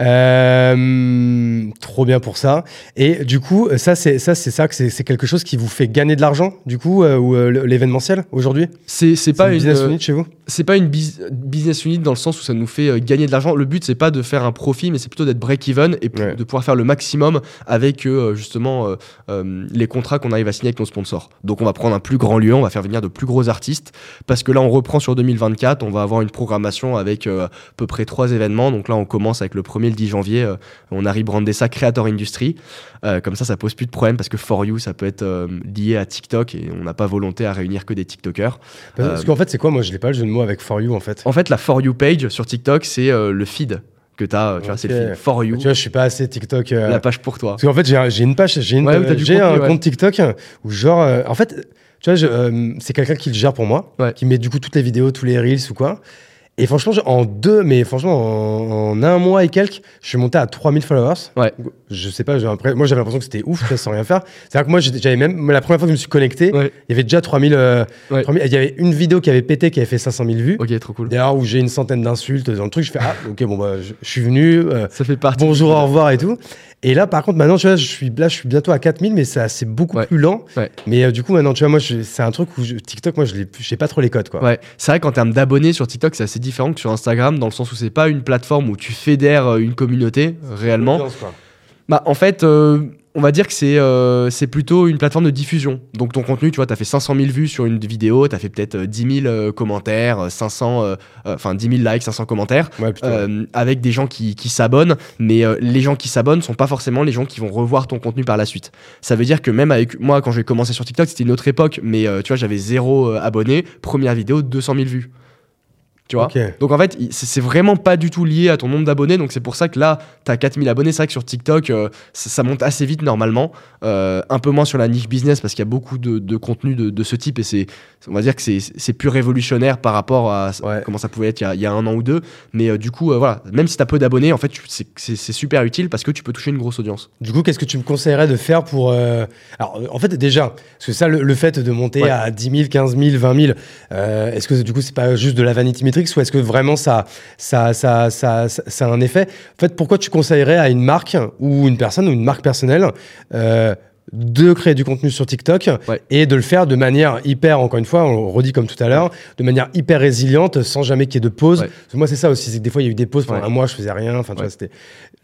Euh, trop bien pour ça. Et du coup, ça, c'est ça, c'est ça que c'est quelque chose qui vous fait gagner de l'argent, du coup, euh, ou euh, l'événementiel aujourd'hui? C'est pas une business unit chez vous? c'est pas une bus- business unit dans le sens où ça nous fait gagner de l'argent. Le but c'est pas de faire un profit, mais c'est plutôt d'être break even et Ouais. de pouvoir faire le maximum avec justement les contrats qu'on arrive à signer avec nos sponsors. Donc on va prendre un plus grand lieu, on va faire venir de plus gros artistes parce que là on reprend sur 2024, on va avoir une programmation avec à peu près trois événements. Donc là on commence avec le 1er le 10 janvier, euh, on a rebrandé ça Creator Industry. Euh, comme ça ça pose plus de problème parce que For You ça peut être euh, lié à TikTok et on n'a pas volonté à réunir que des TikTokers. Parce euh, qu'en fait, c'est quoi? Moi, je l'ai pas le jeu de mots avec For You en fait. En fait, la For You page sur TikTok, c'est le feed que tu as, tu vois, c'est le for you, Tu vois, je suis pas assez TikTok. euh, la page pour toi. Parce qu'en fait, j'ai un- j'ai une page, j'ai une- Ouais, un ouais. compte TikTok où, genre, euh, en fait, tu vois, euh, c'est quelqu'un qui le gère pour moi, Ouais. qui met du coup toutes les vidéos, tous les reels ou quoi. Et franchement, en deux, mais franchement, en, en un mois et quelques, je suis monté à 3000 followers. Ouais. Je sais pas, moi j'avais l'impression que c'était ouf, sans rien faire. C'est-à-dire que moi, j'avais même, la première fois que je me suis connecté, Ouais. il y avait déjà 3000, euh, Ouais. 3000 il y avait une vidéo qui avait pété, qui avait fait 500 000 vues. Ok, trop cool. D'ailleurs, où j'ai une centaine d'insultes dans le truc, je fais, ah, ok, bon, bah, je, je suis venu, euh, Ça fait partie. bonjour, au revoir et tout. Et là, par contre, maintenant, tu vois, je suis, là, je suis bientôt à 4000, mais ça, c'est beaucoup plus lent. Mais euh, du coup, maintenant, tu vois, moi, c'est un truc où je- TikTok, moi, je j'ai pas trop les codes, quoi. Ouais, c'est vrai qu'en termes d'abonnés sur TikTok, c'est assez différent que sur Instagram, dans le sens où c'est pas une plateforme où tu fédères euh, une communauté euh, réellement. Bah, en fait, euh, on va dire que c'est euh, c'est plutôt une plateforme de diffusion. Donc, ton contenu, tu vois, tu as fait 500 000 vues sur une vidéo, tu as fait peut-être euh, 10 000 euh, commentaires, euh, 500, euh, euh, enfin 10 000 likes, 500 commentaires, Ouais, avec des gens qui, qui s'abonnent. Mais les gens qui s'abonnent sont pas forcément les gens qui vont revoir ton contenu par la suite. Ça veut dire que même avec moi, quand j'ai commencé sur TikTok, c'était une autre époque, mais tu vois, j'avais zéro abonné. Première vidéo, 200 000 vues. Tu vois donc en fait, c'est vraiment pas du tout lié à ton nombre d'abonnés. Donc c'est pour ça que là, tu as 4000 abonnés. C'est vrai que sur TikTok, euh, ça, ça monte assez vite normalement. Euh, un peu moins sur la niche business parce qu'il y a beaucoup de, de contenu de, de ce type et c'est, on va dire que c'est- plus révolutionnaire par rapport à Ouais. comment ça pouvait être il y a, il y a un an ou deux. Mais euh, du coup, voilà, même si tu as peu d'abonnés, en fait, c'est- super utile parce que tu peux toucher une grosse audience. Du coup, qu'est-ce que tu me conseillerais de faire pour. Alors, en fait, déjà, parce que ça, le, le fait de monter Ouais. à 10 000, 15 000, 20 000, euh, est-ce que du coup, c'est pas juste de la vanity ou est-ce que vraiment ça, ça, ça, ça, ça, ça a un effet? En fait, pourquoi tu conseillerais à une marque ou une personne ou une marque personnelle euh, de créer du contenu sur TikTok Ouais. et de le faire de manière hyper, encore une fois, on le redit comme tout à l'heure, de manière hyper résiliente, sans jamais qu'il y ait de pause? Ouais. Moi, c'est ça aussi, c'est que des fois, il y a eu des pauses pendant un mois, je faisais rien. Enfin, tu Ouais. vois, c'était.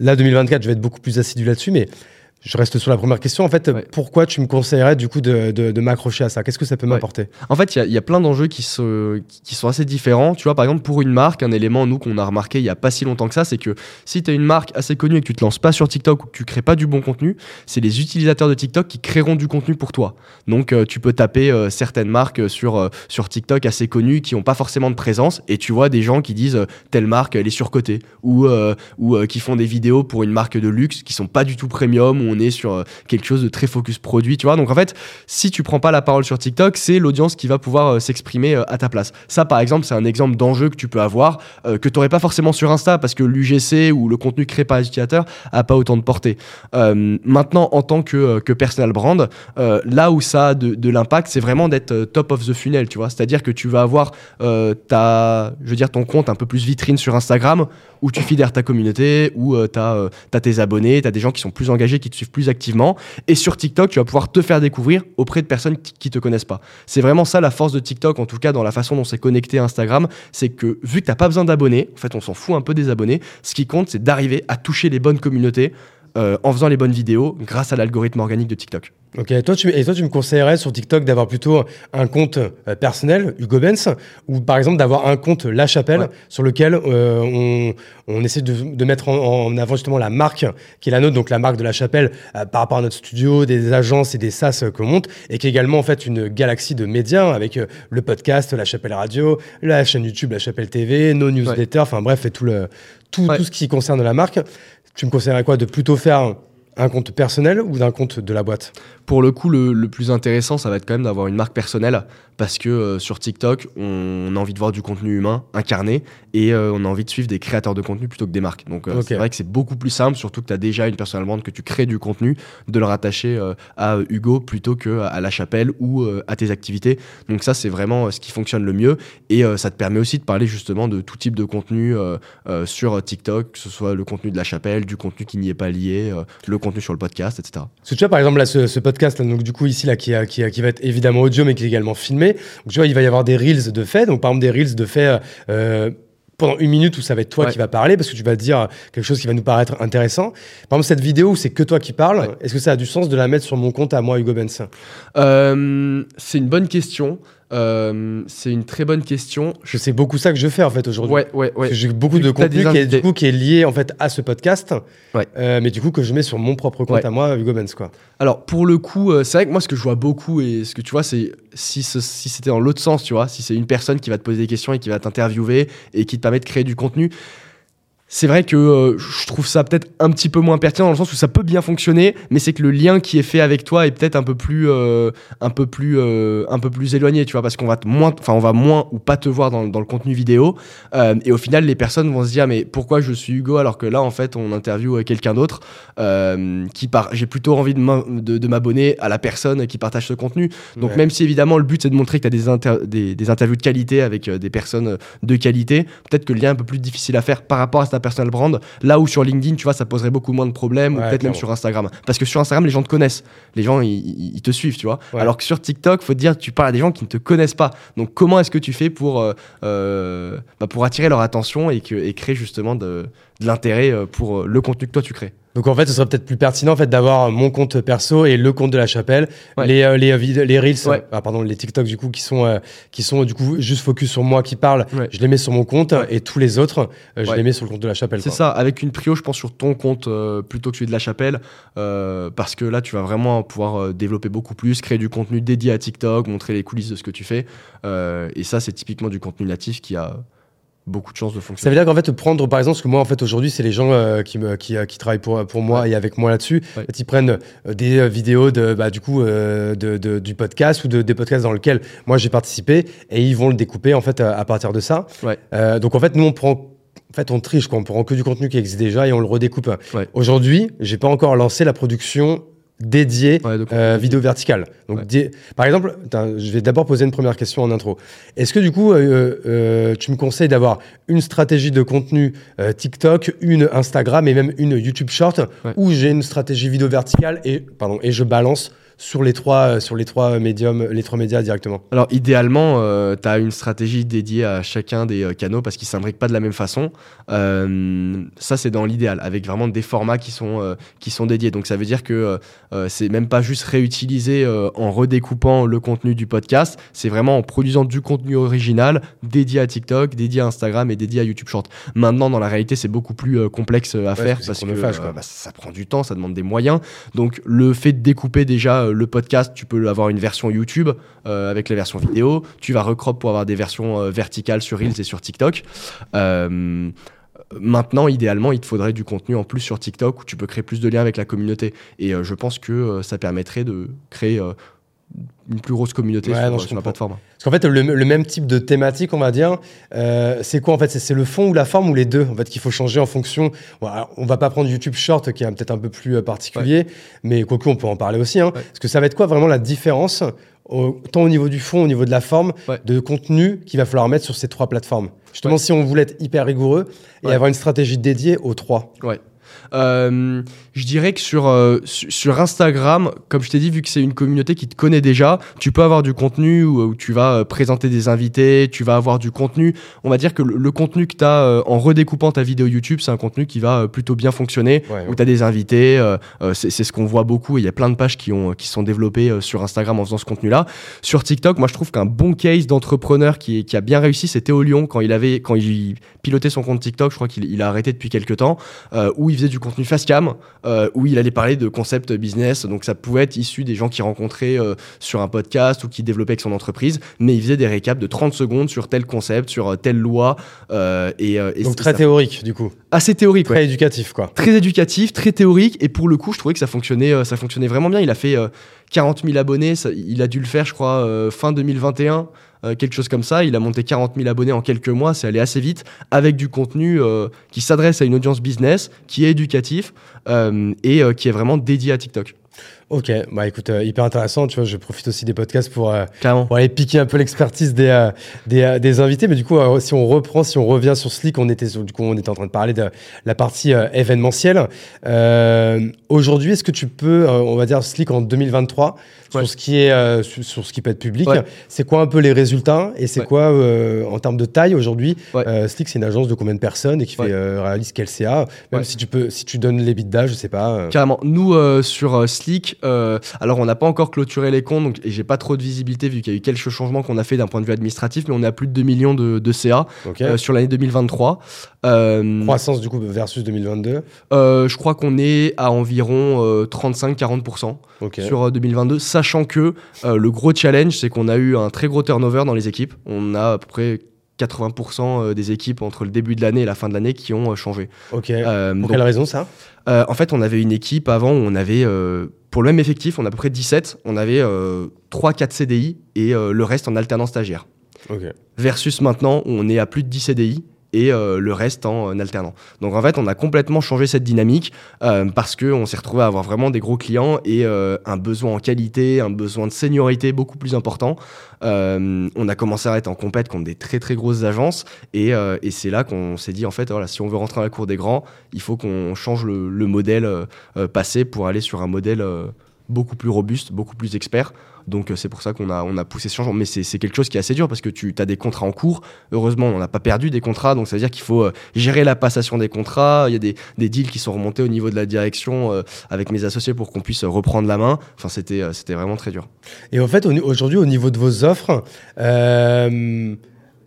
Là, 2024, je vais être beaucoup plus assidu là-dessus, mais je reste sur la première question. En fait, Ouais. pourquoi tu me conseillerais du coup de, de- de m'accrocher à ça? Qu'est-ce que ça peut Ouais. m'apporter? En fait, il y y, a plein d'enjeux qui, se- qui sont assez différents. Tu vois, par exemple, pour une marque, un élément, nous, qu'on a remarqué il y a pas si longtemps que ça, c'est que si tu es une marque assez connue et que tu te lances pas sur TikTok ou que tu crées pas du bon contenu, c'est les utilisateurs de TikTok qui créeront du contenu pour toi. Donc, euh, tu peux taper euh, certaines marques sur, euh, sur TikTok assez connues qui ont pas forcément de présence et tu vois des gens qui disent telle marque, elle est surcotée ou, ou qui font des vidéos pour une marque de luxe qui sont pas du tout premium où on est sur euh, quelque chose de très focus produit, tu vois. Donc, en fait, si tu prends pas la parole sur TikTok, c'est l'audience qui va pouvoir euh, s'exprimer euh, à ta place. Ça, par exemple, c'est un exemple d'enjeu que tu peux avoir euh, que tu n'aurais pas forcément sur Insta parce que l'UGC ou le contenu créé par les utilisateurs a pas autant de portée. Euh, maintenant, en tant que, euh, que personal brand, euh, là où ça a de, de l'impact, c'est vraiment d'être euh, top of the funnel, tu vois. C'est-à-dire que tu vas avoir euh, ta, je veux dire, ton compte un peu plus vitrine sur Instagram où tu fédères ta communauté, où tu as, tes abonnés, tu as des gens qui sont plus engagés, qui te suivent plus activement. Et sur TikTok, tu vas pouvoir te faire découvrir auprès de personnes qui, qui te connaissent pas. C'est vraiment ça la force de TikTok, en tout cas dans la façon dont c'est connecté à Instagram, c'est que vu que t'as pas besoin d'abonnés, en fait on s'en fout un peu des abonnés, ce qui compte c'est d'arriver à toucher les bonnes communautés euh, en faisant les bonnes vidéos grâce à l'algorithme organique de TikTok. Ok, et toi, tu, et toi, tu me conseillerais sur TikTok d'avoir plutôt un compte euh, personnel, Hugo Benz, ou par exemple d'avoir un compte La Chapelle Ouais. sur lequel euh, on, on essaie de, de mettre en, en avant justement la marque qui est la nôtre, donc la marque de La Chapelle euh, par rapport à notre studio, des agences et des SaaS euh, qu'on monte, et qui est également en fait une galaxie de médias avec le podcast La Chapelle Radio, la chaîne YouTube La Chapelle TV, nos newsletters, enfin bref, et tout, le, tout, Ouais. tout ce qui concerne la marque. Tu me conseillerais quoi? De plutôt faire un compte personnel ou d'un compte de la boîte? Pour le coup, le, le plus intéressant, ça va être quand même d'avoir une marque personnelle parce que euh, sur TikTok, on a envie de voir du contenu humain incarné et euh, on a envie de suivre des créateurs de contenu plutôt que des marques. Donc euh, c'est vrai que c'est beaucoup plus simple, surtout que tu as déjà une personal brand, que tu crées du contenu, de le rattacher à Hugo plutôt que à la chapelle ou à tes activités. Donc ça, c'est vraiment ce qui fonctionne le mieux et ça te permet aussi de parler justement de tout type de contenu sur TikTok, que ce soit le contenu de la chapelle, du contenu qui n'y est pas lié, le contenu sur le podcast, etc. Parce que tu vois, par exemple, là, ce, ce podcast, là, donc du coup, ici, là, qui, qui, va être évidemment audio, mais qui est également filmé. Donc, tu vois, il va y avoir des reels de fait. Donc, par exemple, des reels de fait euh, pendant une minute où ça va être toi Ouais. qui va parler parce que tu vas dire quelque chose qui va nous paraître intéressant. Par exemple, cette vidéo où c'est que toi qui parles, Ouais. est-ce que ça a du sens de la mettre sur mon compte à moi, Hugo Benz Euh, c'est une bonne question. Euh, c'est une très bonne question. Je sais beaucoup ça que je fais, en fait, aujourd'hui. Ouais, ouais, Parce ouais. que J'ai beaucoup de contenu qui est, invités. du coup, qui est lié en fait à ce podcast, Ouais. Euh, mais du coup que je mets sur mon propre compte Ouais. à moi, Hugo Benz. Quoi. Alors, pour le coup, euh, c'est vrai que moi, ce que je vois beaucoup, et ce que tu vois, c'est si, ce- si c'était dans l'autre sens, tu vois, si c'est une personne qui va te poser des questions et qui va t'interviewer et qui te permet de créer du contenu. C'est vrai que euh, je trouve ça peut-être un petit peu moins pertinent dans le sens où ça peut bien fonctionner, mais c'est que le lien qui est fait avec toi est peut-être un peu plus, euh, un peu plus, euh, un peu plus éloigné, tu vois, parce qu'on va moins, enfin on va moins ou pas te voir dans, dans le contenu vidéo, et au final les personnes vont se dire mais pourquoi je suis Hugo alors que là en fait on interviewe quelqu'un d'autre qui part, j'ai plutôt envie de m'abonner à la personne qui partage ce contenu. Donc Ouais. même si évidemment le but c'est de montrer que tu as des, inter- des, des interviews de qualité avec des personnes de qualité, peut-être que le lien est un peu plus difficile à faire par rapport à ta personal brand, là où sur LinkedIn, tu vois, ça poserait beaucoup moins de problèmes, ou peut-être même sur Instagram. Parce que sur Instagram, les gens te connaissent, les gens, ils, te suivent, tu vois. Ouais. Alors que sur TikTok, faut te dire, tu parles à des gens qui ne te connaissent pas. Donc comment est-ce que tu fais pour, euh, euh, bah, pour attirer leur attention et, que, et créer justement de, de l'intérêt euh, pour le contenu que toi tu crées? Donc en fait, ce serait peut-être plus pertinent en fait d'avoir mon compte perso et le compte de la chapelle, Ouais. les euh, les euh, les reels, Ouais. ah, pardon, les TikTok du coup qui sont euh, qui sont du coup juste focus sur moi qui parle. Ouais. Je les mets sur mon compte et tous les autres, euh, je les mets sur le compte de la chapelle. C'est ça, avec une prio, je pense, sur ton compte plutôt que celui de la chapelle, parce que là, tu vas vraiment pouvoir développer beaucoup plus, créer du contenu dédié à TikTok, montrer les coulisses de ce que tu fais. et ça, c'est typiquement du contenu natif qui a beaucoup de chances de Ça fonctionner. veut dire qu'en fait, prendre par exemple, parce que moi en fait aujourd'hui, c'est les gens euh, qui, me, qui, euh, qui travaillent pour, pour moi et avec moi là-dessus. Ouais. Ils prennent euh, des vidéos de, bah, du coup euh, de, de- du podcast ou de, des podcasts dans lesquels moi j'ai participé et ils vont le découper en fait à, à partir de ça. Ouais. Euh, donc en fait, nous on prend en fait, on triche, quoi. on prend que du contenu qui existe déjà et on le redécoupe. Ouais. Aujourd'hui, j'ai pas encore lancé la production Ouais, donc, euh, vidéo verticale. Donc, Ouais. par exemple, je vais d'abord poser une première question en intro. Est-ce que du coup, euh, euh, tu me conseilles d'avoir une stratégie de contenu TikTok, une Instagram et même une YouTube Short, Ouais. ou j'ai une stratégie vidéo verticale et pardon et je balance sur les trois euh, sur les trois médiums, les trois médias directement. Alors idéalement, tu as une stratégie dédiée à chacun des euh, canaux parce qu'ils s'imbriquent pas de la même façon. Euh, ça, c'est dans l'idéal, avec vraiment des formats qui sont, euh, qui sont dédiés. Donc ça veut dire que euh, euh, c'est même pas juste réutilisé euh, en redécoupant le contenu du podcast, c'est vraiment en produisant du contenu original dédié à TikTok, dédié à Instagram et dédié à YouTube Short. Maintenant, dans la réalité, c'est beaucoup plus euh, complexe euh, à Ouais, faire parce que parce euh, bah, ça prend du temps, ça demande des moyens. Donc le fait de découper déjà euh, le podcast, tu peux avoir une version YouTube euh, avec la version vidéo. Tu vas recrop pour avoir des versions euh, verticales sur Reels et sur TikTok. Maintenant, idéalement, il te faudrait du contenu en plus sur TikTok où tu peux créer plus de liens avec la communauté. Et je pense que ça permettrait de créer une plus grosse communauté Ouais, sur, non, je sur la plateforme. Parce qu'en fait, le, le même type de thématique, on va dire, euh, c'est quoi en fait C'est- le fond ou la forme ou les deux en fait qu'il faut changer en fonction. Bon, alors, on va pas prendre YouTube Short qui est peut-être un peu plus euh, particulier, mais quoique on peut en parler aussi. Hein, Ouais. Parce que ça va être quoi vraiment la différence au- tant au niveau du fond, au niveau de la forme, Ouais. de contenu qu'il va falloir mettre sur ces trois plateformes. Justement, Ouais. si on voulait être hyper rigoureux et Ouais. avoir une stratégie dédiée aux trois. Ouais. Euh, je dirais que sur, euh, su- sur Instagram, comme je t'ai dit, vu que c'est une communauté qui te connaît déjà, tu peux avoir du contenu où, où tu vas euh, présenter des invités, tu vas avoir du contenu. On va dire que le, le contenu que tu as en redécoupant ta vidéo YouTube, c'est un contenu qui va euh, plutôt bien fonctionner, Ouais, où tu as des invités. euh, euh, c'est ce qu'on voit beaucoup. Il y a plein de pages qui, ont, qui sont développées euh, sur Instagram en faisant ce contenu-là. Sur TikTok, moi, je trouve qu'un bon case d'entrepreneur qui, a bien réussi, c'est Théo Lyon quand il, avait, quand il pilotait son compte TikTok. Je crois qu'il il a arrêté depuis quelques temps euh, où il faisait du contenu face cam, euh, où il allait parler de concepts business. Donc ça pouvait être issu des gens qu'il rencontrait euh, sur un podcast ou qui développaient avec son entreprise, mais il faisait des récaps de 30 secondes sur tel concept, sur euh, telle loi. euh, et, et Donc très ça- théorique du coup, assez théorique. ouais très éducatif quoi. très éducatif, très théorique, et pour le coup, je trouvais que ça fonctionnait, ça fonctionnait vraiment bien. Il a fait euh, 40 000 abonnés, ça- il a dû le faire, je crois, fin 2021, euh, quelque chose comme ça. Il a monté 40 000 abonnés en quelques mois, c'est allé assez vite, avec du contenu euh, qui s'adresse à une audience business, qui est éducatif euh, et qui est vraiment dédié à TikTok. Ok, bah écoute, euh, hyper intéressant. Tu vois, je profite aussi des podcasts pour euh, pour aller piquer un peu l'expertise des, euh, des, des invités. Mais du coup, si on reprend, si on revient sur Slick, on était, du coup, on était en train de parler de la partie événementielle. Aujourd'hui, est-ce que tu peux, on va dire Slick en 2023, Ouais. sur, ce qui est, sur, sur ce qui peut être public, Ouais. c'est quoi un peu les résultats et c'est Ouais. quoi en termes de taille aujourd'hui Slick, c'est une agence de combien de personnes et qui fait réalise quel CA Même si tu peux, si tu donnes les bidas, je sais pas. Carrément. Nous, sur euh, Euh, alors on n'a pas encore clôturé les comptes, donc, et j'ai pas trop de visibilité vu qu'il y a eu quelques changements qu'on a fait d'un point de vue administratif, mais on est à plus de 2 millions de, de CA euh, sur l'année 2023. Euh, Croissance du coup versus 2022. Euh, je crois qu'on est à environ euh, 35-40% Ok. sur euh, 2022, sachant que le gros challenge, c'est qu'on a eu un très gros turnover dans les équipes. On a à peu près 80% des équipes entre le début de l'année et la fin de l'année qui ont changé. Ok. Euh, Pour donc, quelle raison ça? Euh, en fait, on avait une équipe avant où on avait, euh, pour le même effectif, on a à peu près 17, on avait 3-4 CDI et euh, le reste en alternance stagiaire. Ok. Versus maintenant où on est à plus de 10 CDI et euh, le reste en, alternant. Donc en fait, on a complètement changé cette dynamique euh, parce qu'on s'est retrouvé à avoir vraiment des gros clients et euh, un besoin en qualité, un besoin de seniorité beaucoup plus important. On a commencé à être en compète contre des très très grosses agences et, c'est là qu'on s'est dit en fait, voilà, si on veut rentrer dans la cour des grands, il faut qu'on change le, le modèle passé pour aller sur un modèle beaucoup plus robuste, beaucoup plus expert. Donc euh, c'est pour ça qu'on a, on a poussé ce changement. Mais c'est quelque chose qui est assez dur parce que tu as des contrats en cours. Heureusement, on n'a pas perdu des contrats. Donc ça veut dire qu'il faut euh, gérer la passation des contrats. Il y a des, des deals qui sont remontés au niveau de la direction euh, avec mes associés pour qu'on puisse reprendre la main. Enfin, c'était vraiment très dur. Et en fait, au- aujourd'hui, au niveau de vos offres,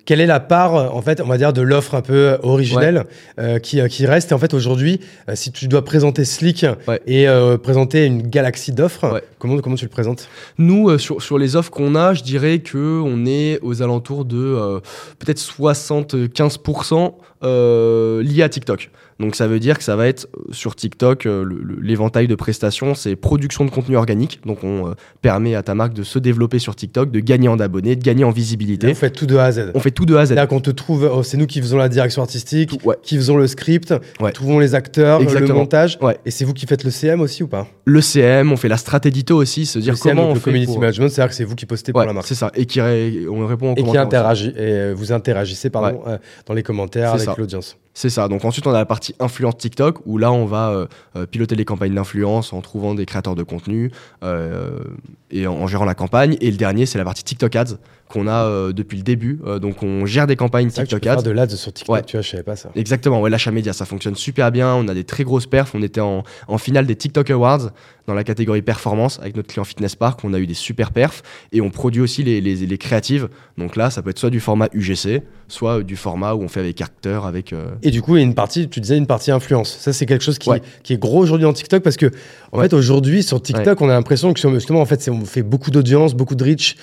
quelle est la part, en fait, on va dire, de l'offre un peu originelle euh, qui, euh, qui reste Et en fait, aujourd'hui, euh, si tu dois présenter Slick Ouais. et euh, présenter une galaxie d'offres, Ouais. comment, comment tu le présentes? Nous, euh, sur, sur les offres qu'on a, je dirais que on est aux alentours de euh, peut-être 75% euh, liés à TikTok. Donc ça veut dire que ça va être euh, sur TikTok, euh, le- le- l'éventail de prestations, c'est production de contenu organique. Donc on euh, permet à ta marque de se développer sur TikTok, de gagner en abonnés, de gagner en Là, visibilité. Vous faites tout de A à Z. On fait tout de A à Z. Là, qu'on te trouve, oh, c'est nous qui faisons la direction artistique, Tout- ouais. qui faisons le script, Ouais. trouvons les acteurs, le Exactement. montage. Ouais. Et c'est vous qui faites le CM aussi ou pas? Le CM, on fait la strat édito aussi, se dire Le CM, comment donc on le fait community pour- management, c'est-à-dire que c'est vous qui postez pour la marque. c'est ça. Et qui ré- on répond aux Et qui commentaires aussi. interagit, et vous interagissez pardon, euh, dans les commentaires avec ça. l'audience. C'est ça. Donc ensuite, on a la partie influence TikTok où là, on va euh, euh, piloter les campagnes d'influence en trouvant des créateurs de contenu euh, et en, en gérant la campagne. Et le dernier, c'est la partie TikTok Ads qu'on a euh, depuis le début. Euh, donc on gère des campagnes que tu TikTok peux faire Ads. de l'ads sur TikTok, Ouais. tu vois, je savais pas ça. Exactement, ouais, l'achat média, ça fonctionne super bien. On a des très grosses perfs. On était en, en finale des TikTok Awards dans la catégorie performance avec notre client Fitness Park. On a eu des super perfs et on produit aussi les, les, les créatives. Donc là, ça peut être soit du format UGC, soit euh, du format où on fait avec acteurs, avec. euh, Et du coup, il y a une partie, tu disais une partie influence. Ça, c'est quelque chose qui, Ouais. qui est gros aujourd'hui dans TikTok parce que, en Ouais. fait, aujourd'hui, sur TikTok, on a l'impression que justement, en fait, on fait beaucoup d'audience, beaucoup de reach,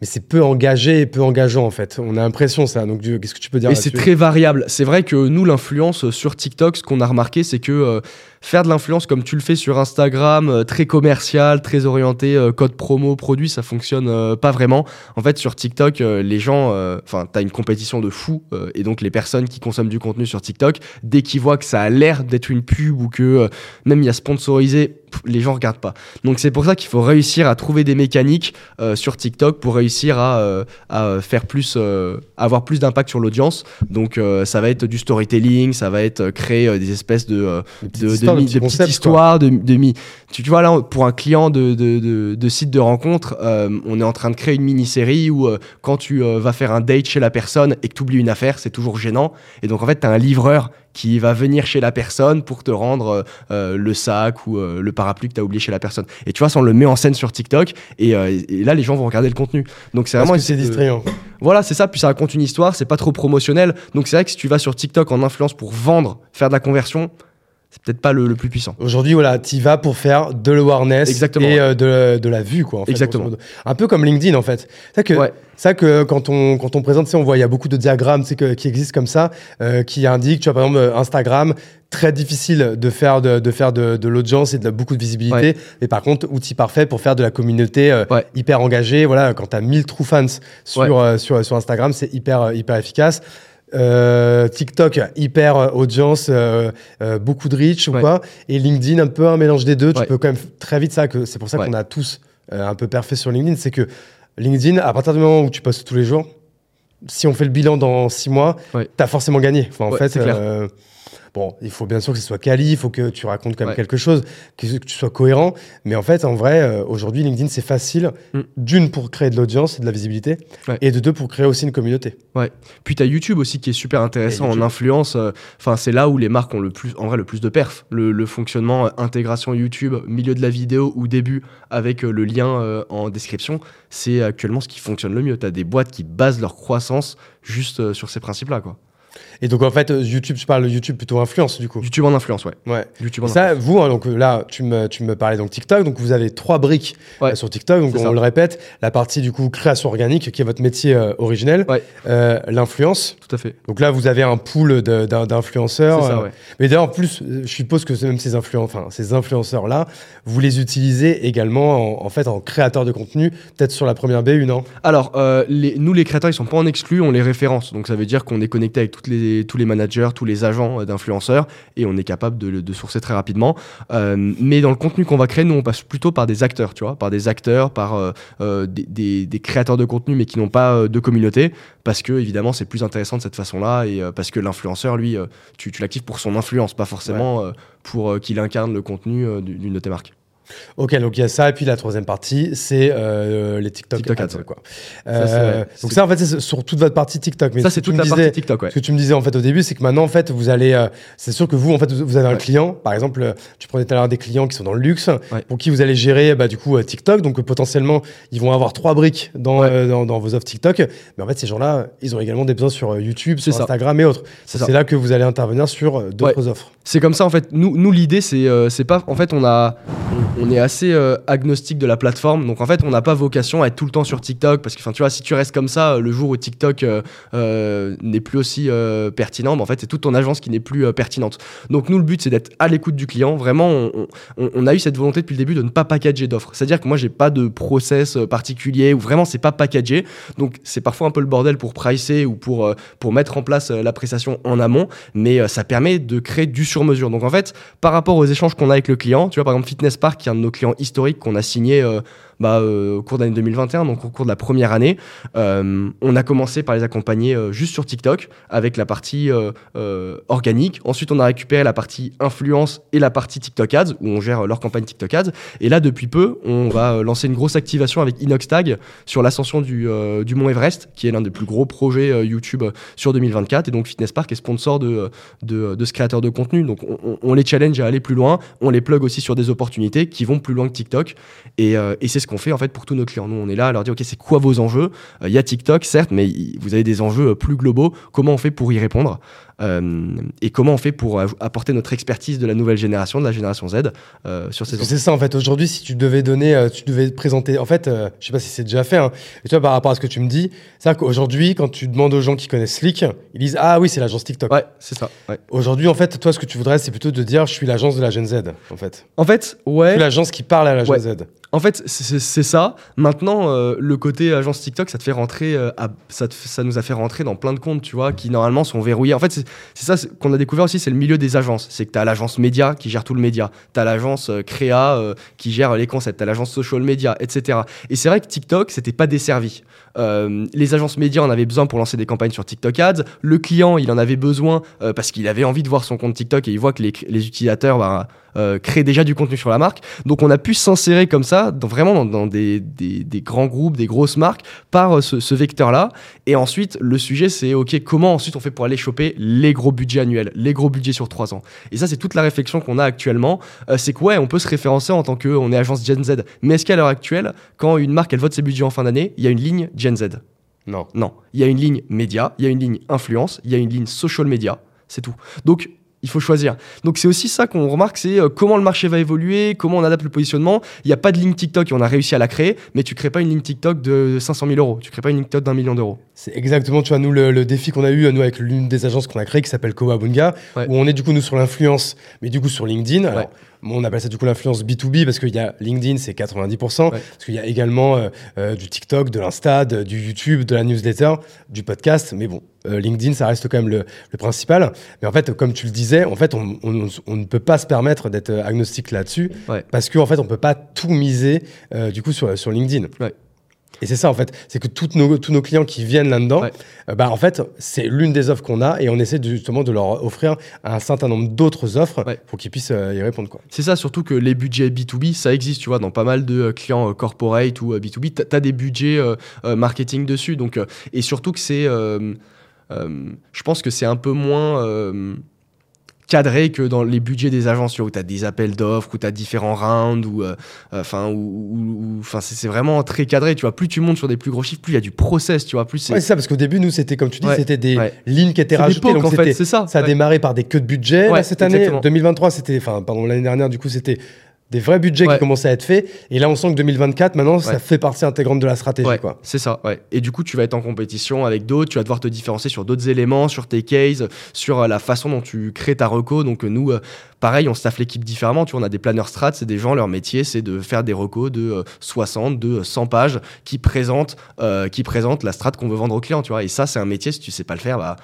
mais c'est peu engagé et peu engageant, en fait. On a l'impression, ça. Donc, du- qu'est-ce que tu peux dire Et c'est très variable. C'est vrai que nous, l'influence sur TikTok, ce qu'on a remarqué, c'est que euh, faire de l'influence comme tu le fais sur Instagram, euh, très commercial, très orienté euh, code promo, produit, ça fonctionne euh, pas vraiment. En fait, sur TikTok, les gens, enfin, t'as une compétition de fou, et donc les personnes qui consomment du contenu sur TikTok, dès qu'ils voient que ça a l'air d'être une pub ou que même il y a sponsorisé, les gens regardent pas. Donc c'est pour ça qu'il faut réussir à trouver des mécaniques euh, sur TikTok pour réussir à, euh, à faire plus, euh, avoir plus d'impact sur l'audience. Donc ça va être du storytelling, ça va être créer des espèces de, de, de de petites histoires, de, de mi- Tu, tu vois là, pour un client de, de, site de rencontre, euh, on est en train de créer une mini-série où euh, quand tu euh, vas faire un date chez la personne et que tu oublies une affaire, c'est toujours gênant. Et donc en fait, tu as un livreur qui va venir chez la personne pour te rendre le sac ou le parapluie que tu as oublié chez la personne. Et tu vois, ça on le met en scène sur TikTok et, et là les gens vont regarder le contenu. Donc c'est Parce vraiment que c'est distrayant. voilà, c'est ça. Puis ça raconte une histoire, c'est pas trop promotionnel. Donc c'est vrai que si tu vas sur TikTok en influence pour vendre, faire de la conversion, c'est peut-être pas le, le plus puissant. Aujourd'hui, voilà, tu vas pour faire de l'awareness Exactement, et ouais. euh, de, de la vue, quoi. En fait, Exactement. Un peu comme LinkedIn, en fait. C'est que, Ouais. ça que quand on, quand on présente, on voit, il y a beaucoup de diagrammes que- qui existent comme ça, euh, qui indiquent, tu vois, par exemple, euh, Instagram, très difficile de faire de, de faire de, de l'audience et de beaucoup de visibilité. Mais par contre, outil parfait pour faire de la communauté euh, hyper engagée. Voilà, quand tu as 1000 true fans sur, sur, sur Instagram, c'est hyper, hyper efficace. Euh, TikTok, hyper euh, audience, euh, euh, beaucoup de reach ou Ouais. quoi. Et LinkedIn, un peu un mélange des deux. Tu peux quand même très vite ça. que C'est pour ça Ouais. qu'on a tous un peu parfait sur LinkedIn. C'est que LinkedIn, à partir du moment où tu postes tous les jours, si on fait le bilan dans six mois, tu as forcément gagné. Enfin, en fait, c'est clair. Bon, il faut bien sûr que ce soit quali, il faut que tu racontes quand même Ouais. quelque chose, que, que tu sois cohérent. Mais en fait, en vrai, euh, aujourd'hui, LinkedIn, c'est facile. Mm. D'une, pour créer de l'audience et de la visibilité. Ouais. Et de deux, pour créer aussi une communauté. Puis tu as YouTube aussi qui est super intéressant en influence. euh, Enfin, c'est là où les marques ont le plus, en vrai, le plus de perf. Le, le fonctionnement euh, intégration YouTube, milieu de la vidéo ou début avec le lien en description, c'est actuellement ce qui fonctionne le mieux. Tu as des boîtes qui basent leur croissance juste sur ces principes-là, quoi. Et donc en fait, YouTube, tu parles de YouTube plutôt influence du coup. YouTube en influence, ouais. Ouais. YouTube en Ça, vous, hein, donc là, tu me, tu me parlais donc TikTok, donc vous avez trois briques Ouais. euh, sur TikTok, donc on ça. le répète, la partie du coup création organique, qui est votre métier euh, originel, Ouais. Euh, l'influence. Tout à fait. Donc là, vous avez un pool d'influenceurs. Euh, ouais. Mais d'ailleurs, en plus, je suppose que même ces, influen- enfin, ces influenceurs-là, vous les utilisez également en, en fait en créateur de contenu, peut-être sur la première BU, non? Alors, les, nous, les créateurs, ils sont pas en exclu, on les référence. Donc, ça veut dire qu'on est connecté avec toutes les, tous les managers, tous les agents euh, d'influenceurs, et on est capable de, de sourcer très rapidement. Euh, mais dans le contenu qu'on va créer, nous, on passe plutôt par des acteurs, tu vois, par des acteurs, par euh, des, des- des créateurs de contenu, mais qui n'ont pas de communauté, parce que, évidemment, c'est plus intéressant de cette façon-là, et parce que l'influenceur, lui, tu, tu l'actives pour son influence, pas forcément pour qu'il incarne le contenu d'une de tes marques. Ok, donc il y a ça, et puis la troisième partie, c'est euh, les TikTok, TikTok ads, ads, quoi. Ça, Euh, donc ça, en fait, c'est sur toute votre partie TikTok. Mais Ça, ce c'est toute la disais- partie TikTok, ouais. Ce que tu me disais en fait au début, c'est que maintenant en fait vous allez, euh, c'est sûr que vous en fait vous avez un Ouais. client, par exemple, tu prenais tout à l'heure des clients qui sont dans le luxe, Ouais. pour qui vous allez gérer bah, du coup TikTok, donc potentiellement ils vont avoir trois briques dans, dans, dans vos offres TikTok, mais en fait ces gens-là, ils ont également des besoins sur YouTube, sur ça. Instagram et autres. C'est là que vous allez intervenir sur d'autres offres. C'est comme ça en fait. Nous, nous l'idée c'est c'est pas en fait on a on, est assez euh, agnostique de la plateforme. Donc en fait on n'a pas vocation à être tout le temps sur TikTok parce que enfin tu vois si tu restes comme ça euh, le jour où TikTok euh, n'est plus aussi pertinent, bah, en fait c'est toute ton agence qui n'est plus pertinente. Donc nous le but c'est d'être à l'écoute du client. Vraiment on, a eu cette volonté depuis le début de ne pas packager d'offres. C'est-à-dire que moi j'ai pas de process particulier où vraiment c'est pas packagé. Donc c'est parfois un peu le bordel pour pricer ou pour pour mettre en place la prestation en amont mais ça permet de créer du sur-mesure. Donc en fait, par rapport aux échanges qu'on a avec le client, tu vois, par exemple Fitness Park, de nos clients historiques qu'on a signé euh, bah, euh, au cours d'année 2021, donc au cours de la première année, euh, on a commencé par les accompagner euh, juste sur TikTok avec la partie organique. Ensuite, on a récupéré la partie influence et la partie TikTok Ads, où on gère leur campagne TikTok Ads. Et là, depuis peu, on va lancer une grosse activation avec Inoxtag sur l'ascension du, du Mont Everest, qui est l'un des plus gros projets YouTube sur 2024. Et donc, Fitness Park est sponsor de, de, de ce créateur de contenu. Donc, on, les challenge à aller plus loin. On les plug aussi sur des opportunités qui vont plus loin que TikTok. Et, et c'est ce qu'on fait en fait pour tous nos clients. Nous, on est là à leur dire OK, c'est quoi vos enjeux? Euh, Il y a TikTok, certes, mais vous avez des enjeux euh, plus globaux. Comment on fait pour y répondre? Euh, Et comment on fait pour apporter notre expertise de la nouvelle génération, de la génération Z, sur ces enjeux? c'est ça en fait. Aujourd'hui, si tu devais donner, tu devais présenter, en fait, je sais pas si c'est déjà fait. Hein, et tu vois, par rapport à ce que tu me dis, c'est qu'aujourd'hui, quand tu demandes aux gens qui connaissent Slick, ils disent ah oui, c'est l'agence TikTok. Ouais, c'est ça. ouais. Aujourd'hui, en fait, toi, ce que tu voudrais, c'est plutôt de dire je suis l'agence de la Gen Z, en fait. En fait, ouais. l'agence qui parle à la Gen Ouais. Z. En fait, c'est- ça. Maintenant, euh, le côté agence TikTok, ça te fait rentrer, euh, ça, nous a fait rentrer dans plein de comptes, tu vois, qui normalement sont verrouillés. En fait, c'est ça qu'on a découvert aussi, c'est le milieu des agences. C'est que tu as l'agence média qui gère tout le média, tu as l'agence euh, créa qui gère les concepts, tu as l'agence social media, etc. Et c'est vrai que TikTok, c'était pas desservi. Les agences médias en avaient besoin pour lancer des campagnes sur TikTok Ads. Le client, il en avait besoin parce qu'il avait envie de voir son compte TikTok et il voit que les, les utilisateurs bah, euh, créent déjà du contenu sur la marque. Donc on a pu s'insérer comme ça, dans- vraiment dans, dans des, des- des grands groupes, des grosses marques, par euh, ce, ce vecteur-là. Et ensuite, le sujet, c'est OK, comment ensuite on fait pour aller choper les gros budgets annuels, les gros budgets sur trois ans? Et ça, c'est toute la réflexion qu'on a actuellement. Euh, c'est que ouais, on peut se référencer en tant qu'on est agence Gen Z. Mais est-ce qu'à l'heure actuelle, quand une marque, elle vote ses budgets en fin d'année, il y a une ligne Gen Z? Non. non, il y a une ligne média, il y a une ligne influence, il y a une ligne social media, c'est tout. Donc il faut choisir. Donc c'est aussi ça qu'on remarque, c'est euh, comment le marché va évoluer, comment on adapte le positionnement. Il n'y a pas de ligne TikTok et on a réussi à la créer, mais tu crées pas une ligne TikTok de 500 000 euros, tu crées pas une ligne TikTok d'un million d'euros. C'est exactement, tu vois, nous, le, le défi qu'on a eu, nous, avec l'une des agences qu'on a créées, qui s'appelle Kowabunga, Ouais. où on est du coup, nous, sur l'influence, mais du coup, sur LinkedIn. Alors, Ouais. On appelle ça du coup l'influence B2B parce qu'il y a LinkedIn, c'est 90%, Ouais. parce qu'il y a également euh, euh, du TikTok, de l'Insta, du YouTube, de la newsletter, du podcast, mais bon, euh, LinkedIn, ça reste quand même le, le principal. Mais en fait, comme tu le disais, en fait, on, on- on ne peut pas se permettre d'être agnostique là-dessus, Ouais. parce qu'en fait, on peut pas tout miser, du coup, sur, sur LinkedIn. Ouais. Et c'est ça en fait, c'est que toutes nos, tous nos clients qui viennent là-dedans, Ouais. euh, bah, en fait, c'est l'une des offres qu'on a et on essaie de- justement de leur offrir un certain nombre d'autres offres Ouais. pour qu'ils puissent euh, y répondre. Quoi. C'est ça, surtout que les budgets B2B, ça existe, tu vois, dans pas mal de euh, clients euh, corporate ou euh, B2B, tu as des budgets marketing dessus. Donc, et surtout que c'est. je pense que c'est un peu moins. Euh, cadré que dans les budgets des agences, tu vois, où tu as des appels d'offres, où tu as différents rounds, ou enfin, où, enfin, c'est vraiment très cadré, tu vois. Plus tu montes sur des plus gros chiffres, plus il y a du process, tu vois. Plus c'est ça, parce qu'au début, nous, c'était comme tu dis, c'était des lignes qui étaient rajoutées. donc en fait, c'est ça. Ça a démarré par des queues de budget. Là, cette année, 2023, c'était, enfin, pardon, l'année dernière, du coup, c'était des vrais budgets qui commençaient à être faits. Et là, on sent que 2024, maintenant, ça fait partie intégrante de la stratégie. quoi. C'est ça, ouais. Et du coup, tu vas être en compétition avec d'autres, tu vas devoir te différencier sur d'autres éléments, sur tes cases, sur euh, la façon dont tu crées ta reco. Donc, euh, nous, euh, pareil, on staff l'équipe différemment. Tu vois, on a des planeurs strat, c'est des gens, leur métier, c'est de faire des recos de 60, de 100 pages qui présentent, qui présentent la strat qu'on veut vendre aux clients, tu vois. Et ça, c'est un métier, si tu sais pas le faire, bah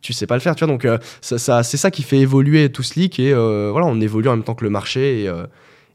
tu sais pas le faire, tu vois. Donc, ça, c'est ça qui fait évoluer tout Slick et voilà, on évolue en même temps que le marché et,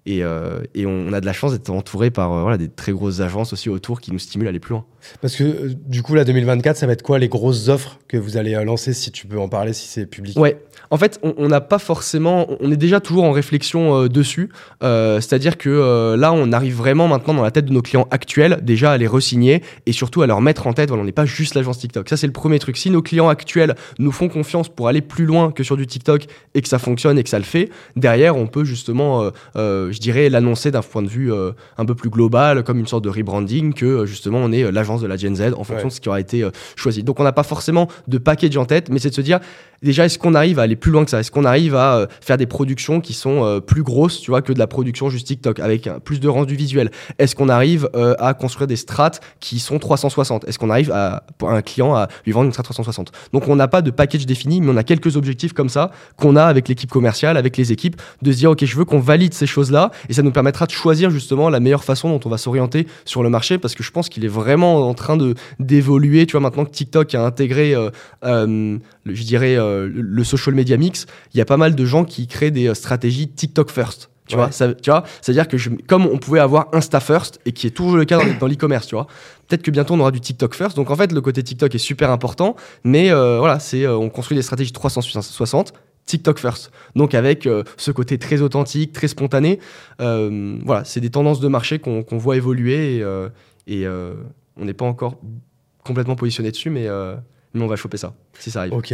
euh, et, on a de la chance d'être entouré par euh, voilà, des très grosses agences aussi autour qui nous stimulent à aller plus loin. Parce que euh, du coup, là, 2024, ça va être quoi les grosses offres que vous allez lancer, si tu peux en parler, si c'est public? Ouais, en fait, on n'a pas forcément, on est déjà toujours en réflexion dessus. C'est-à-dire que là, on arrive vraiment maintenant dans la tête de nos clients actuels, déjà à les resigner et surtout à leur mettre en tête, voilà, on n'est pas juste l'agence TikTok. Ça, c'est le premier truc. Si nos clients actuels nous font confiance pour aller plus loin que sur du TikTok et que ça fonctionne et que ça le fait, derrière, on peut justement je dirais, l'annoncer d'un point de vue euh, un peu plus global, comme une sorte de rebranding, que euh, justement on est euh, de la Gen Z en fonction de ce qui aura été choisi. Donc on n'a pas forcément de package en tête, mais c'est de se dire, déjà, est-ce qu'on arrive à aller plus loin que ça? Est-ce qu'on arrive à faire des productions qui sont plus grosses, tu vois, que de la production juste TikTok, avec plus de rendu visuel? Est-ce qu'on arrive à construire des strates qui sont 360 Est-ce qu'on arrive à, pour un client à lui vendre une strat 360 Donc on n'a pas de package défini, mais on a quelques objectifs comme ça qu'on a avec l'équipe commerciale, avec les équipes, de se dire, ok, je veux qu'on valide ces choses-là et ça nous permettra de choisir justement la meilleure façon dont on va s'orienter sur le marché parce que je pense qu'il est vraiment en train de d'évoluer. Tu vois, maintenant que TikTok a intégré, euh, euh, je dirais, euh, le social media mix, il y a pas mal de gens qui créent des stratégies TikTok first. Tu vois, ça, tu vois, c'est-à-dire que comme on pouvait avoir Insta First et qui est toujours le cas dans, dans l'e-commerce, tu vois, peut-être que bientôt on aura du TikTok First. Donc en fait, le côté TikTok est super important, mais voilà, c'est on construit des stratégies 360 TikTok first. Donc avec euh, ce côté très authentique, très spontané. Euh, voilà, c'est des tendances de marché qu'on voit évoluer et, euh, on n'est pas encore complètement positionné dessus, mais, mais on va choper ça si ça arrive. Ok.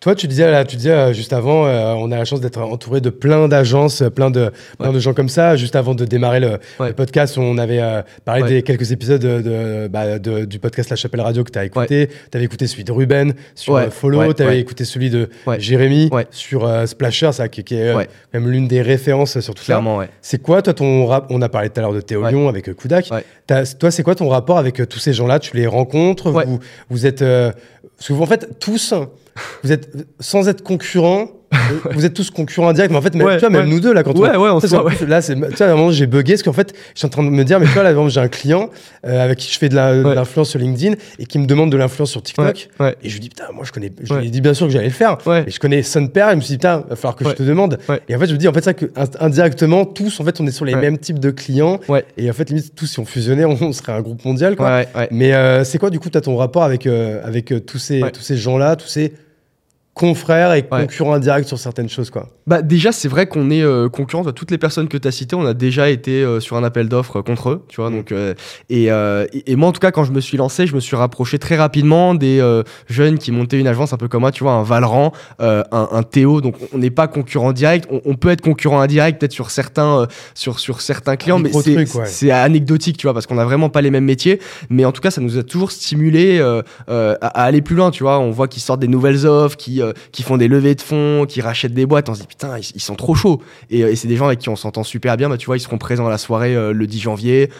Toi, tu disais, là, tu disais euh, juste avant, euh, on a la chance d'être entouré de plein d'agences, plein de, plein de gens comme ça. Juste avant de démarrer le, podcast, on avait euh, parlé des quelques épisodes de, bah, de, du podcast La Chapelle Radio que tu as écouté. Tu avais écouté celui de Ruben sur Follow, tu avais écouté celui de Jérémy sur Splasher, ça, qui, est même l'une des références sur tout Clairement, ça. C'est quoi, toi, ton rap On a parlé tout à l'heure de Théo Lyon avec Kudak. Toi, c'est quoi ton rapport avec tous ces gens-là? Tu les rencontres? Vous, vous êtes. Parce que vous, en fait, tous, vous êtes sans être concurrents, vous êtes tous concurrents indirects, mais en fait, même, tu vois, même nous deux, là, quand ouais, on. Ouais, on se Là, c'est, tu vois, à un moment, j'ai bugué, parce qu'en fait, je suis en train de me dire, mais tu vois, là, j'ai un client euh, avec qui je fais de, l'influence sur LinkedIn et qui me demande de l'influence sur TikTok. Et je lui dis, putain, moi, je connais. Je lui dis bien sûr que j'allais le faire. Et je connais son père, et je me suis dit, putain, il va falloir que je te demande. Et en fait, je me dis, en fait, ça, que indirectement, tous, en fait, on est sur les mêmes types de clients. Et en fait, limite, tous, si on fusionnait, on serait un groupe mondial, quoi. Mais euh, c'est quoi, du coup, tu as ton rapport avec, euh, avec tous ces, tous ces gens-là, tous ces confrères et concurrents indirects sur certaines choses quoi. Bah déjà c'est vrai qu'on est euh, concurrents toutes les personnes que tu as citées, on a déjà été euh, sur un appel d'offres contre eux, tu vois mm. donc euh, et, et, moi en tout cas quand je me suis lancé, je me suis rapproché très rapidement des jeunes qui montaient une agence un peu comme moi, tu vois, un Valran, un, un, Théo. Donc on n'est pas concurrent direct, on, peut être concurrent indirect peut-être sur certains sur sur certains clients mais c'est anecdotique, tu vois parce qu'on a vraiment pas les mêmes métiers, mais en tout cas ça nous a toujours stimulé à, à, aller plus loin, tu vois, on voit qu'ils sortent des nouvelles offres qui euh, qui font des levées de fonds, qui rachètent des boîtes. On se dit putain, ils, sont trop chauds. Euh, et, c'est des gens avec qui on s'entend super bien. Bah, tu vois, ils seront présents à la soirée euh, le 10 janvier.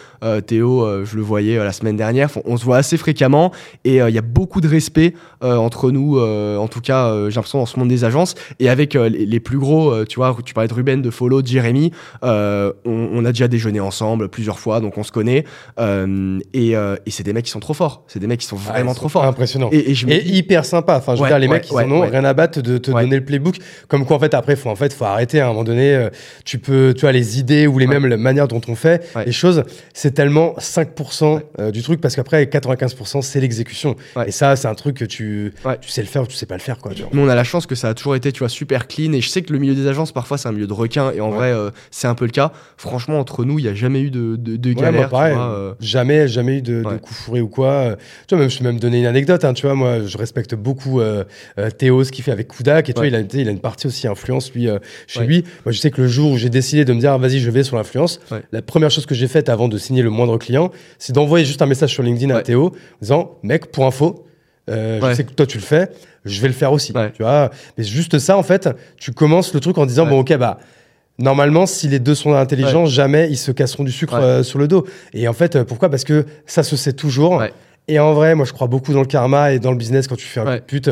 Théo, je le voyais la semaine dernière. On se voit assez fréquemment et il y a beaucoup de respect entre nous. en tout cas, j'ai l'impression dans ce monde des agences et avec les, plus gros. tu vois, tu parlais de Ruben, de Follow, de Jérémy. On, a déjà déjeuné ensemble plusieurs fois, donc on se connaît. et, c'est des mecs qui sont trop forts. C'est des mecs qui sont vraiment trop forts. Impressionnant. Et, hyper sympa. Enfin, je veux dire, les mecs, ils en ont rien à battre de te donner le playbook. Comme quoi, en fait, après, faut, en fait, faut arrêter à un moment donné. Euh, tu peux, tu as les idées ou les mêmes la manière dont on fait les choses. C'est tellement 5% euh, du truc parce qu'après, 95%, c'est l'exécution. Et ça, c'est un truc que tu, tu sais le faire ou tu sais pas le faire, quoi. Mais on a la chance que ça a toujours été, tu vois, super clean. Et je sais que le milieu des agences, parfois, c'est un milieu de requins. Et en vrai, euh, c'est un peu le cas. Franchement, entre nous, il n'y a jamais eu de, de, galère. jamais, jamais eu de, de coup fourré ou quoi. Tu vois, même, je peux même donner une anecdote. Hein, tu vois, moi, je respecte beaucoup Théo vidéos, ce qu'il fait avec Kudak. Et tu vois, Ouais. il a, tu sais, il a une partie aussi influence, lui, euh, chez Ouais. lui. Moi, je sais que le jour où j'ai décidé de me dire, ah, vas-y, je vais sur l'influence, Ouais. la première chose que j'ai faite avant de signer le moindre client, c'est d'envoyer juste un message sur LinkedIn à. Théo, en disant, mec, pour info, euh, je sais que toi tu le fais, je vais le faire aussi. Tu vois, mais juste ça, en fait, tu commences le truc en disant, bon, ok, bah. Normalement, si les deux sont intelligents, jamais ils se casseront du sucre euh, sur le dos. Et en fait, pourquoi? Parce que ça se sait toujours. Et en vrai, moi, je crois beaucoup dans le karma et dans le business. Quand tu fais un Ouais. pute,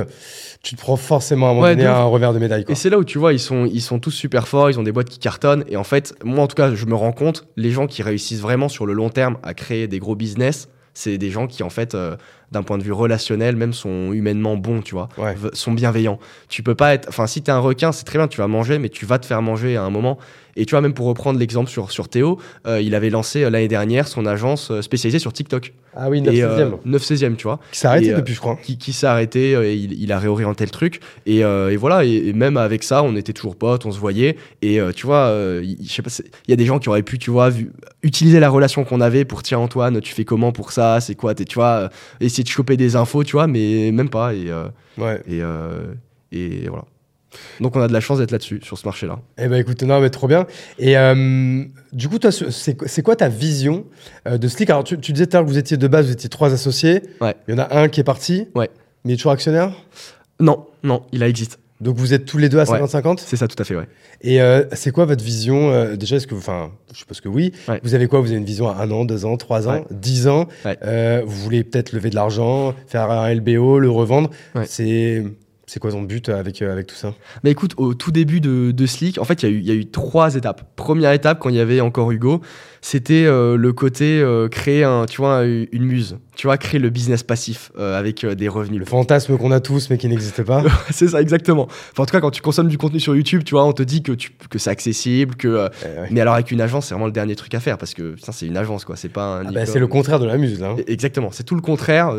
tu te prends forcément à un moment Ouais, donné un revers de médaille. Quoi. Et c'est là où tu vois, ils sont, ils sont tous super forts, ils ont des boîtes qui cartonnent. Et en fait, moi en tout cas, je me rends compte, les gens qui réussissent vraiment sur le long terme à créer des gros business, c'est des gens qui en fait, euh, d'un point de vue relationnel, même sont humainement bons, tu vois, Ouais. sont bienveillants. Tu peux pas être, enfin, si t'es un requin, c'est très bien, tu vas manger, mais tu vas te faire manger à un moment. Et tu vois, même pour reprendre l'exemple sur, sur Théo, euh, il avait lancé euh, l'année dernière son agence euh, spécialisée sur TikTok. Ah oui, 9 et 16 euh, 9 16e, tu vois Qui s'est arrêté et, depuis, je crois. qui, qui s'est arrêté et il, il a réorienté le truc et, et voilà et, et même avec ça on était toujours potes on se voyait et tu vois il- je sais pas il y a des gens qui auraient pu tu vois vu- utiliser la relation qu'on avait pour tiens Antoine tu fais comment pour ça c'est quoi tu vois essayer de choper des infos tu vois mais même pas et euh, Ouais. et, euh, et voilà donc on a de la chance d'être là-dessus sur ce marché là Eh ben écoute, non, mais trop bien. Et euh, du coup, toi, c'est c'est quoi ta vision euh, de Slick? Alors, tu, tu disais tout à l'heure que vous étiez de base, vous étiez trois associés. Ouais. Il y en a un qui est parti. Ouais. Mais il est toujours actionnaire? non non il a existe Donc vous êtes tous les deux à Ouais. 50-50 c'est ça tout à fait ouais Et euh, c'est quoi votre vision euh, Déjà, est-ce que, enfin, je suppose que oui. Ouais. Vous avez quoi? Vous avez une vision à un an, deux ans, trois ans, dix ans? Euh, vous voulez peut-être lever de l'argent, faire un LBO, le revendre? C'est c'est quoi ton but avec, euh, avec tout ça? Bah écoute, au tout début de, de Slick, en fait, il y, a eu- il y a eu trois étapes. Première étape, quand il y avait encore Hugo, c'était euh, le côté euh, créer un, tu vois, une muse. Tu vois, créer le business passif euh, avec euh, des revenus. Le fantasme qu'on a tous, mais qui n'existe pas. c'est ça, exactement. Enfin, en tout cas, quand tu consommes du contenu sur YouTube, tu vois, on te dit que, tu, que c'est accessible, que. euh, ouais. Mais alors, avec une agence, c'est vraiment le dernier truc à faire parce que c'est une agence, quoi. C'est pas un. Ah bah, c'est le contraire de la muse, là. hein. Exactement, c'est tout le contraire.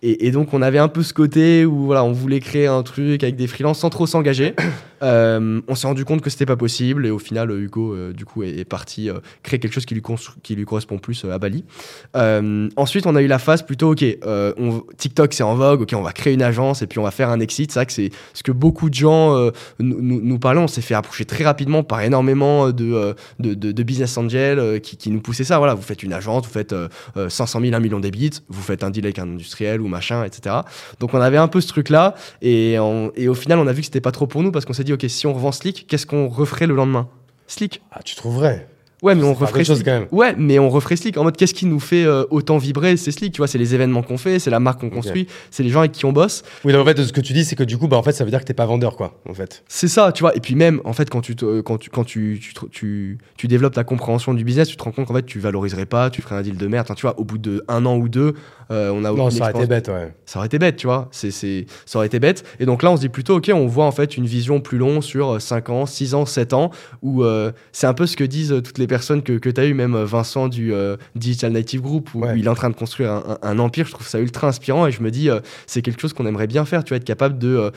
et, et donc, on avait un peu ce côté où voilà, on voulait créer un truc avec des freelances sans trop s'engager. On s'est rendu compte que c'était pas possible. Et au final, Hugo, du coup, est, est parti créer quelque chose qui lui, qui lui correspond plus à Bali. Ensuite, on a eu la phase plutôt, ok, euh, TikTok c'est en vogue, ok, on va créer une agence et puis on va faire un exit. C'est vrai que c'est ce que beaucoup de gens euh, nous, nous, parlaient. On s'est fait approcher très rapidement par énormément de, euh, de, de- business angels qui, nous poussaient ça. Voilà, vous faites une agence, vous faites euh, euh, 500 000, 1 million d'ébits, vous faites un deal avec un industriel ou machin, etc. Donc on avait un peu ce truc-là et, et au final on a vu que c'était pas trop pour nous parce qu'on s'est dit ok si on revend Slick, qu'est-ce qu'on referait le lendemain? Slick Ah, tu trouverais. Ouais mais on referait chose, quand même. Ouais mais on referait Slick en mode qu'est-ce qui nous fait euh, autant vibrer? C'est Slick, tu vois, c'est les événements qu'on fait, c'est la marque qu'on construit, c'est les gens avec qui on bosse. Oui, donc en fait, ce que tu dis, c'est que du coup, bah, en fait, ça veut dire que t'es pas vendeur, quoi, en fait. C'est ça, tu vois. Et puis même, en fait, quand tu, te- quand tu, quand tu, tu, tu, tu développes ta compréhension du business, tu te rends compte qu'en fait, tu valoriserais pas, tu ferais un deal de merde. Enfin, tu vois, au bout de un an ou deux, euh, on a non, ça aurait été bête, ouais. Ça aurait été bête, tu vois. C'est, c'est, ça aurait été bête. Et donc là, on se dit plutôt, ok, on voit en fait une vision plus longue sur 5 ans, 6 ans, 7 ans, où euh, c'est un peu ce que disent euh, toutes les personnes que, que tu as eu, même euh, Vincent du euh, Digital Native Group, où, Ouais. où il est en train de construire un, un- empire. Je trouve ça ultra inspirant et je me dis, euh, c'est quelque chose qu'on aimerait bien faire, tu vois, être capable de.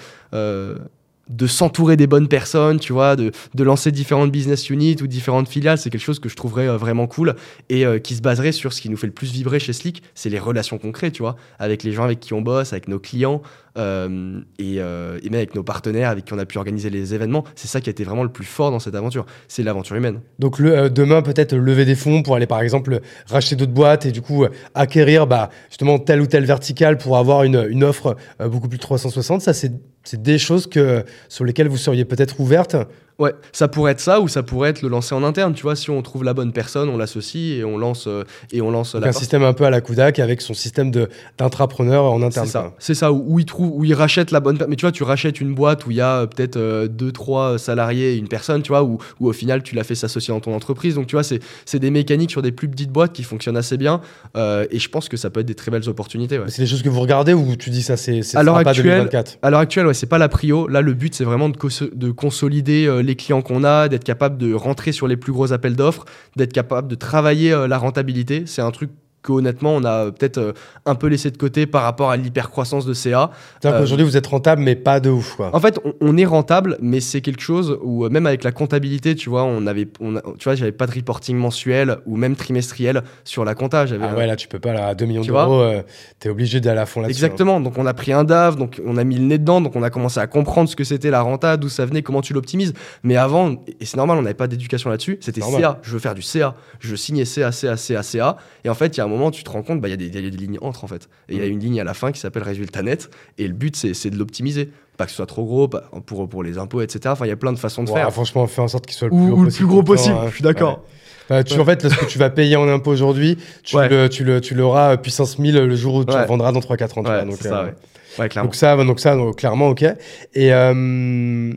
De s'entourer des bonnes personnes, tu vois, de, de lancer différentes business units ou différentes filiales, c'est quelque chose que je trouverais euh, vraiment cool et euh, qui se baserait sur ce qui nous fait le plus vibrer chez Slick, c'est les relations concrètes, tu vois, avec les gens avec qui on bosse, avec nos clients euh, et, euh, et même avec nos partenaires avec qui on a pu organiser les événements. C'est ça qui a été vraiment le plus fort dans cette aventure, c'est l'aventure humaine. Donc euh, demain, peut-être lever des fonds pour aller, par exemple, racheter d'autres boîtes et du coup acquérir bah, justement telle ou telle verticale pour avoir une, une offre beaucoup plus 360. Ça, c'est c'est des choses que, sur lesquelles vous seriez peut-être ouverte. Ouais, ça pourrait être ça ou ça pourrait être le lancer en interne, tu vois, si on trouve la bonne personne, on l'associe et on lance euh, et on lance Donc la un système un peu à la Kudak avec son système de- d'intrapreneur en interne. C'est ça, c'est ça, où, où ils trouvent, où ils rachètent la bonne. per- Mais tu vois, tu rachètes une boîte où il y a euh, peut-être euh, deux, trois salariés et une personne, tu vois, où, où au final tu l'as fait s'associer dans ton entreprise. Donc tu vois, c'est c'est des mécaniques sur des plus petites boîtes qui fonctionnent assez bien. euh, et je pense que ça peut être des très belles opportunités. ouais. C'est des choses que vous regardez ou tu dis ça, c'est À l'heure pas actuelle, 2024 À l'heure actuelle, ouais, c'est pas la prio. Là, le but, c'est vraiment de, cons- de consolider euh, les clients qu'on a, d'être capable de rentrer sur les plus gros appels d'offres, d'être capable de travailler euh, la rentabilité. C'est un truc que honnêtement on a peut-être euh, un peu laissé de côté par rapport à l'hypercroissance de CA. C'est-à-dire Euh, qu'aujourd'hui, vous êtes rentable, mais pas de ouf, quoi. En fait, on, on est rentable, mais c'est quelque chose où euh, même avec la comptabilité, tu vois, on avait, on a- tu vois, j'avais pas de reporting mensuel ou même trimestriel sur la compta. J'avais Ah ouais, là, tu peux pas, là, à 2 millions d'euros, euh, t'es obligé d'aller à fond là-dessus. hein. Exactement. Donc on a pris un DAV, donc on a mis le nez dedans, donc on a commencé à comprendre ce que c'était la renta, d'où ça venait, comment tu l'optimises. Mais avant, et c'est normal, on n'avait pas d'éducation là-dessus. C'était. CA. Je veux faire du CA. Je signer CA, CA, CA, CA. Et en fait, il y a moment, tu te rends compte, bah, il y, a des- il y a des lignes entre en fait. Et il y a Mhm. une ligne à la fin qui s'appelle résultat net. Et le but, c'est de l'optimiser. Pas que ce soit trop gros, pas- pour, pour les impôts, etc. Enfin, il y a plein de façons de Ouais, faire. franchement, fais en sorte qu'il soit le plus, haut ou le possible plus gros temps, possible, hein. je suis d'accord. Ouais. Bah, tu, En fait, là, ce que tu vas payer en impôt aujourd'hui, tu, Ouais. le, tu, le, tu l'auras euh, puissance 1000 le jour où tu Ouais. le vendras dans 3-4 ans. vois, Ouais, donc, ça, euh. Donc ça, donc ça, donc, clairement, ok. Et, euh,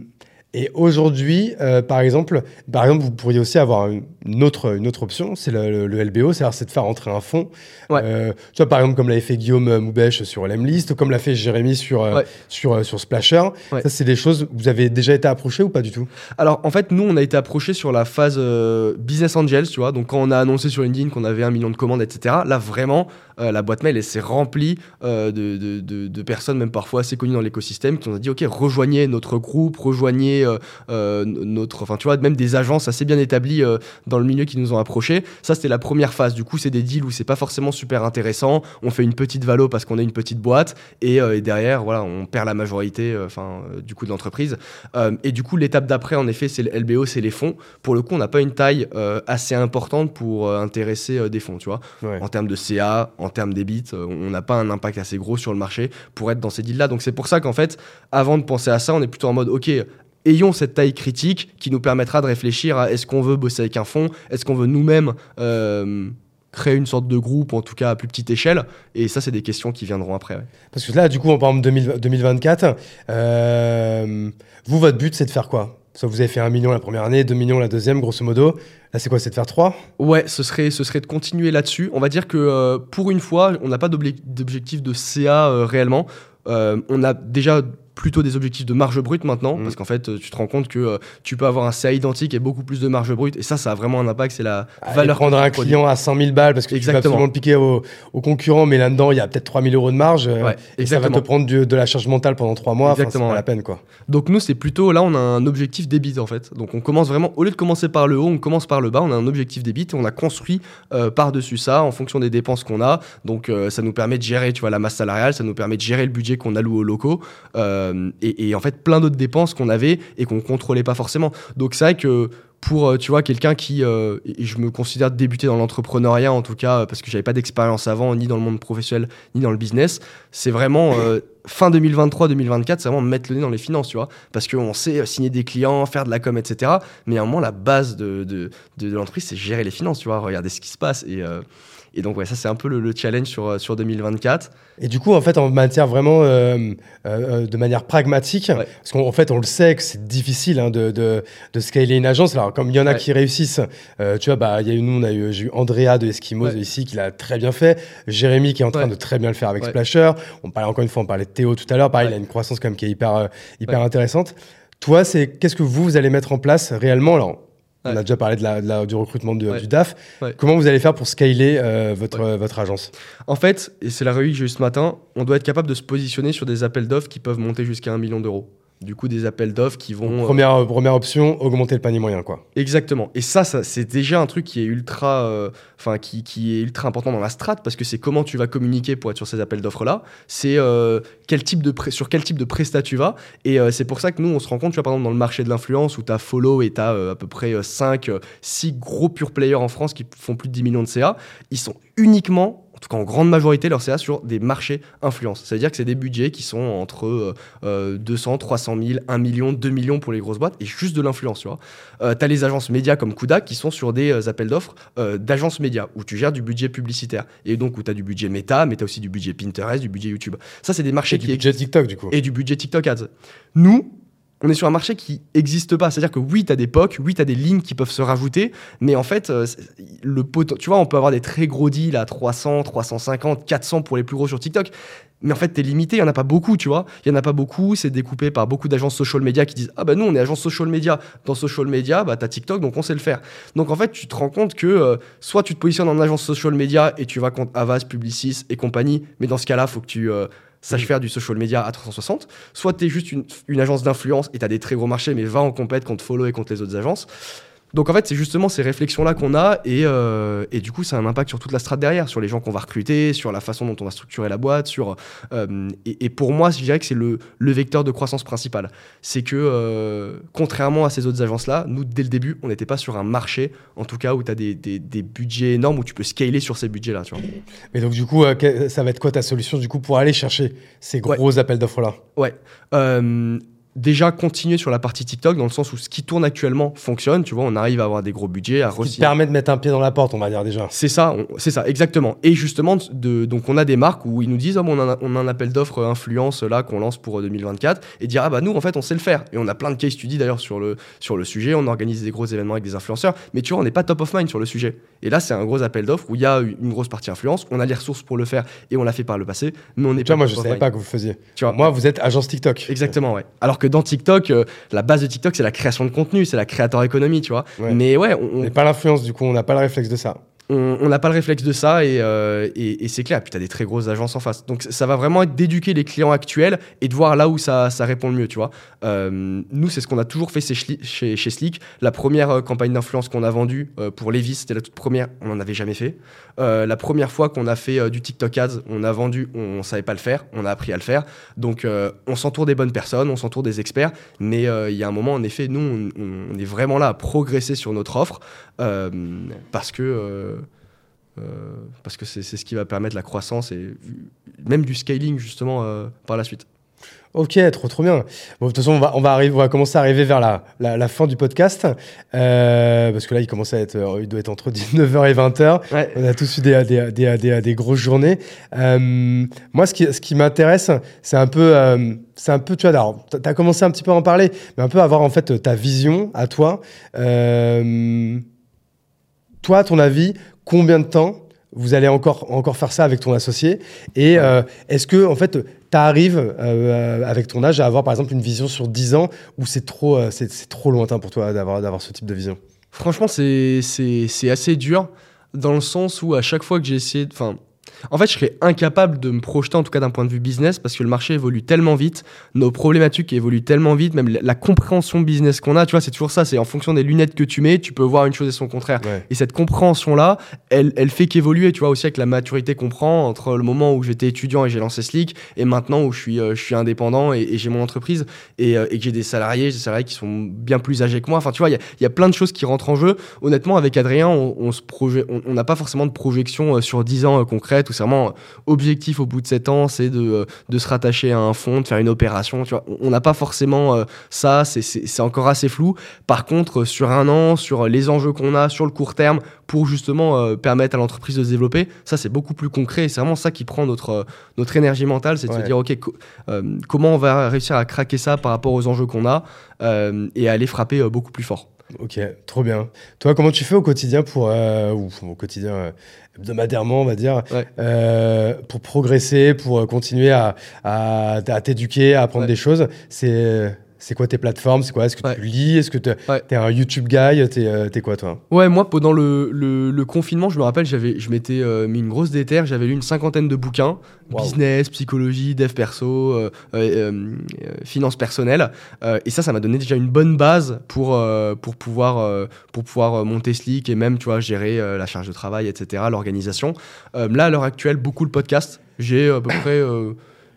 et aujourd'hui, euh, par exemple, par exemple, vous pourriez aussi avoir une une autre, une autre option, c'est le, LBO, c'est-à-dire c'est de faire entrer un fonds. Ouais. Euh, tu vois, par exemple, comme l'avait fait Guillaume euh, Moubèche sur Lemlist, comme l'a fait Jérémy sur, euh, Ouais. sur, sur Splasher. Ouais. Ça, c'est des choses, vous avez déjà été approché ou pas du tout? Alors en fait, nous, on a été approché sur la phase euh, business angels, tu vois. Donc quand on a annoncé sur LinkedIn qu'on avait un million de commandes, etc. Là, vraiment, euh, la boîte mail, elle s'est remplie de, de- de- de personnes, même parfois assez connues dans l'écosystème, qui nous ont dit, ok, rejoignez notre groupe, rejoignez notre, enfin, tu vois, même des agences assez bien établies dans le milieu qui nous ont approchés. Ça, c'était la première phase. Du coup, c'est des deals où c'est pas forcément super intéressant. On fait une petite valo parce qu'on est une petite boîte, et, euh, et derrière, voilà, on perd la majorité, euh, enfin, euh, du coup, de l'entreprise. Et du coup, l'étape d'après, en effet, c'est le LBO, c'est les fonds. Pour le coup, on n'a pas une taille assez importante pour intéresser des fonds, tu vois. Ouais. En termes de CA, en termes d'EBIT, on n'a pas un impact assez gros sur le marché pour être dans ces deals-là. Donc c'est pour ça qu'en fait, avant de penser à ça, on est plutôt en mode, ok, ayons cette taille critique qui nous permettra de réfléchir à est-ce qu'on veut bosser avec un fonds, est-ce qu'on veut nous-mêmes euh, créer une sorte de groupe, en tout cas à plus petite échelle. Et ça, c'est des questions qui viendront après. ouais. Parce que là, du coup, en par exemple 2000 2024, euh, vous, votre but, c'est de faire quoi? Soit vous avez fait 1 million la première année, 2 millions la deuxième, grosso modo. Là, c'est quoi C'est de faire 3 Ouais, ce serait, ce serait de continuer là-dessus. On va dire que euh, pour une fois, on n'a pas d'obje- d'objectif de CA réellement. On a déjà plutôt des objectifs de marge brute maintenant, Mhm. parce qu'en fait, euh, tu te rends compte que euh, tu peux avoir un CA identique et beaucoup plus de marge brute, et ça, ça a vraiment un impact, c'est la Valeur valeur prendre tu un client à 100 000 balles parce que tu Exactement. vas absolument le piquer au, au concurrent, mais là-dedans, il y a peut-être 3 000 euros de marge. euh, Ouais, et ça va te prendre du- de la charge mentale pendant 3 mois. Exactement, pas ouais. la peine, quoi. Donc nous, c'est plutôt, là, on a un objectif débit en fait. Donc on commence vraiment, au lieu de commencer par le haut, on commence par le bas, on a un objectif débit et on a construit euh, par-dessus ça en fonction des dépenses qu'on a. Donc ça nous permet de gérer, tu vois, la masse salariale, ça nous permet de gérer le budget qu'on alloue aux locaux euh, et, et en fait plein d'autres dépenses qu'on avait et qu'on contrôlait pas forcément. Donc c'est vrai que pour euh, tu vois quelqu'un qui euh, je me considère débuter dans l'entrepreneuriat en tout cas euh, parce que j'avais pas d'expérience avant ni dans le monde professionnel ni dans le business c'est vraiment euh, fin 2023-2024 c'est vraiment mettre le nez dans les finances tu vois parce qu'on sait euh, signer des clients faire de la com etc mais à un moment la base de, de, l'entreprise c'est gérer les finances tu vois regarder ce qui se passe euh, et donc ouais ça c'est un peu le, le challenge sur, euh, sur 2024 Et du coup, en fait, en matière vraiment euh, euh, euh, de manière pragmatique, Ouais. parce qu'en en fait, on le sait que c'est difficile hein, de, de, de scaler une agence. Alors, comme il y en a Ouais. qui réussissent, euh, tu vois, bah, il y a eu, nous, on a eu, j'ai eu Andrea de Eskimos Ouais. ici qui l'a très bien fait. Jérémy qui est en train de très bien le faire avec. Splasher. On parlait encore une fois, on parlait de Théo tout à l'heure. Pareil, il a une croissance quand même qui est hyper, euh, hyper intéressante. Toi, c'est qu'est-ce que vous, vous allez mettre en place réellement? Alors, on a déjà parlé de la, de la- du recrutement de- du DAF. Comment vous allez faire pour scaler euh, votre, euh, votre agence? En fait, et c'est la réunion que j'ai eue ce matin, on doit être capable de se positionner sur des appels d'offres qui peuvent monter jusqu'à un million d'euros. Du coup, des appels d'offres qui vont. euh, Première, euh, première option, augmenter le panier moyen, quoi. Exactement. Et ça, ça c'est déjà un truc qui est ultra, euh, enfin qui, qui est ultra important dans la strat parce que c'est comment tu vas communiquer pour être sur ces appels d'offres là. C'est euh, quel type de sur quel type de prestat tu vas. Et c'est pour ça que nous, on se rend compte, tu vois, par exemple dans le marché de l'influence où tu as Follow et tu as à peu près 5, 6 gros pure players en France qui font plus de 10 millions de CA, ils sont uniquement en tout cas en grande majorité leur CA sur des marchés influence. C'est-à-dire que c'est des budgets qui sont entre euh, euh, 200, 300 000, 1 million, 2 millions pour les grosses boîtes et juste de l'influence, tu vois. Euh, as les agences médias comme Kudak qui sont sur des euh, appels d'offres euh, d'agences médias où tu gères du budget publicitaire et donc où tu as du budget méta, mais tu as aussi du budget Pinterest, du budget YouTube. Ça, c'est des marchés Et du budget TikTok, du coup. et du budget TikTok Ads. Nous, on est sur un marché qui n'existe pas. C'est-à-dire que oui, tu as des POC, oui, tu as des lignes qui peuvent se rajouter, mais en fait, euh, le pot- tu vois, on peut avoir des très gros deals à 300, 350, 400 pour les plus gros sur TikTok. Mais en fait, t'es limité, il y en a pas beaucoup, tu vois. Il y en a pas beaucoup, c'est découpé par beaucoup d'agences social media qui disent Ah bah nous, on est agence social media. Dans social media, bah t'as TikTok, donc on sait le faire. Donc en fait, tu te rends compte que euh, soit tu te positionnes en agence social media et tu vas contre Avas, Publicis et compagnie, mais dans ce cas-là, faut que tu euh, saches faire du social media à 360. Soit tu es juste une, une agence d'influence et tu as des très gros marchés, mais va en compète contre Follow et contre les autres agences. Donc en fait, c'est justement ces réflexions-là qu'on a et, euh, et du coup, ça a un impact sur toute la strate derrière, sur les gens qu'on va recruter, sur la façon dont on va structurer la boîte, sur euh, et, et pour moi, je dirais que c'est le, le vecteur de croissance principal. C'est que euh, contrairement à ces autres agences-là, nous dès le début, on n'était pas sur un marché, en tout cas où tu as des, des, des budgets énormes où tu peux scaler sur ces budgets-là, tu vois. Mais donc du coup, ça va être quoi ta solution du coup pour aller chercher ces gros appels d'offres là Ouais. Euh, déjà continuer sur la partie TikTok dans le sens où ce qui tourne actuellement fonctionne. Tu vois, on arrive à avoir des gros budgets, à Qui te permet de mettre un pied dans la porte, on va dire déjà. C'est ça, c'est ça, exactement. Et justement, de, donc on a des marques où ils nous disent, bon, on, a, on a un appel d'offres influence là qu'on lance pour euh, 2024, et dire, ah bah nous, en fait, on sait le faire. Et on a plein de case studies d'ailleurs sur le, sur le sujet, on organise des gros événements avec des influenceurs, mais tu vois, on n'est pas top of mind sur le sujet. Et là, c'est un gros appel d'offres où il y a une grosse partie influence, on a les ressources pour le faire, et on l'a fait par le passé, mais on n'est Tu vois, pas moi je of savais mind. pas que vous faisiez. Tu vois, Moi, vous êtes agence TikTok. Exactement, ouais. Alors que dans TikTok, euh, la base de TikTok, c'est la création de contenu, c'est la créateur économie, tu vois. Ouais. Mais ouais, on, Mais pas l'influence, du coup, on n'a pas le réflexe de ça. On n'a pas le réflexe de ça et, euh, c'est clair. Puis tu as des très grosses agences en face. Donc ça va vraiment être d'éduquer les clients actuels et de voir là où ça, répond le mieux, tu vois. Euh, nous, c'est ce qu'on a toujours fait chez, chez, Slick. La première euh, campagne d'influence qu'on a vendue pour Levis, c'était la toute première, on n'en avait jamais fait. La première fois qu'on a fait du TikTok Ads, on a vendu, on ne savait pas le faire, on a appris à le faire. Donc on s'entoure des bonnes personnes, on s'entoure des experts, mais il y a un moment, en effet, nous, on, est vraiment là à progresser sur notre offre parce que... euh, parce que c'est ce qui va permettre la croissance et même du scaling justement euh, par la suite. Ok, trop trop bien. Bon, de toute façon, on va, on va, arriver, on va commencer à arriver vers la, la, la fin du podcast. Euh, parce que là, il commence à être, il doit être entre 19h et 20h. Ouais. On a tous eu des, des, des, des, des grosses journées. Euh, moi, ce qui, ce qui m'intéresse, c'est un peu, euh, c'est un peu, tu vois, tu as commencé un petit peu à en parler, mais un peu avoir en fait ta vision à toi. Toi, à ton avis, combien de temps vous allez encore, encore faire ça avec ton associé Et euh, est-ce que, en fait, tu arrives euh, avec ton âge à avoir, par exemple, une vision sur 10 ans ou c'est trop, euh, c'est trop lointain pour toi d'avoir d'avoir ce type de vision? Franchement, c'est assez dur dans le sens où à chaque fois que j'ai essayé, enfin, en fait, je serais incapable de me projeter, en tout cas d'un point de vue business, parce que le marché évolue tellement vite, nos problématiques évoluent tellement vite, même la, compréhension business qu'on a, tu vois, c'est toujours ça, c'est en fonction des lunettes que tu mets, tu peux voir une chose et son contraire. Ouais. Et cette compréhension-là, elle, elle fait qu'évoluer, tu vois, aussi avec la maturité qu'on prend entre le moment où j'étais étudiant et j'ai lancé Slick et maintenant où je suis, euh, je suis indépendant et, et j'ai mon entreprise et, euh, et que j'ai des salariés, j'ai des salariés qui sont bien plus âgés que moi. Enfin, tu vois, il y a- il y, a plein de choses qui rentrent en jeu. Honnêtement, avec Adrien, on, projet, on on n'a pas forcément de projection euh, sur 10 ans concrète ou c'est vraiment objectif au bout de 7 ans, c'est de, euh, de se rattacher à un fonds, de faire une opération, tu vois. On- n'a pas forcément euh, ça, c'est- encore assez flou. Par contre, euh, sur un an, sur les enjeux qu'on a, sur le court terme, pour justement permettre à l'entreprise de se développer, ça c'est beaucoup plus concret. et C'est vraiment ça qui prend notre, notre énergie mentale, c'est de Ouais. se dire, ok, co- comment on va réussir à craquer ça par rapport aux enjeux qu'on a et à aller frapper beaucoup plus fort. Ok, trop bien. Toi, comment tu fais au quotidien pour, euh, ou au quotidien euh, hebdomadairement, on va dire, Ouais. euh, pour progresser, pour continuer à, à, à t'éduquer, à apprendre Ouais. des choses C'est c'est quoi tes plateformes? C'est quoi? Est-ce que Ouais. tu lis? Est-ce que tu Ouais. es un YouTube guy? T'es euh, t'es quoi toi? Ouais, moi, pendant le, le- le confinement, je me rappelle, j'avais, je m'étais euh, mis une grosse déterre, j'avais lu une cinquantaine de bouquins, Wow. business, psychologie, dev perso, euh, euh, finances personnelles. Et ça, ça m'a donné déjà une bonne base pour, pour pouvoir, pour pouvoir monter Slick et même, tu vois, gérer la charge de travail, etc., l'organisation. Là, à l'heure actuelle, beaucoup le podcast. J'ai à peu près...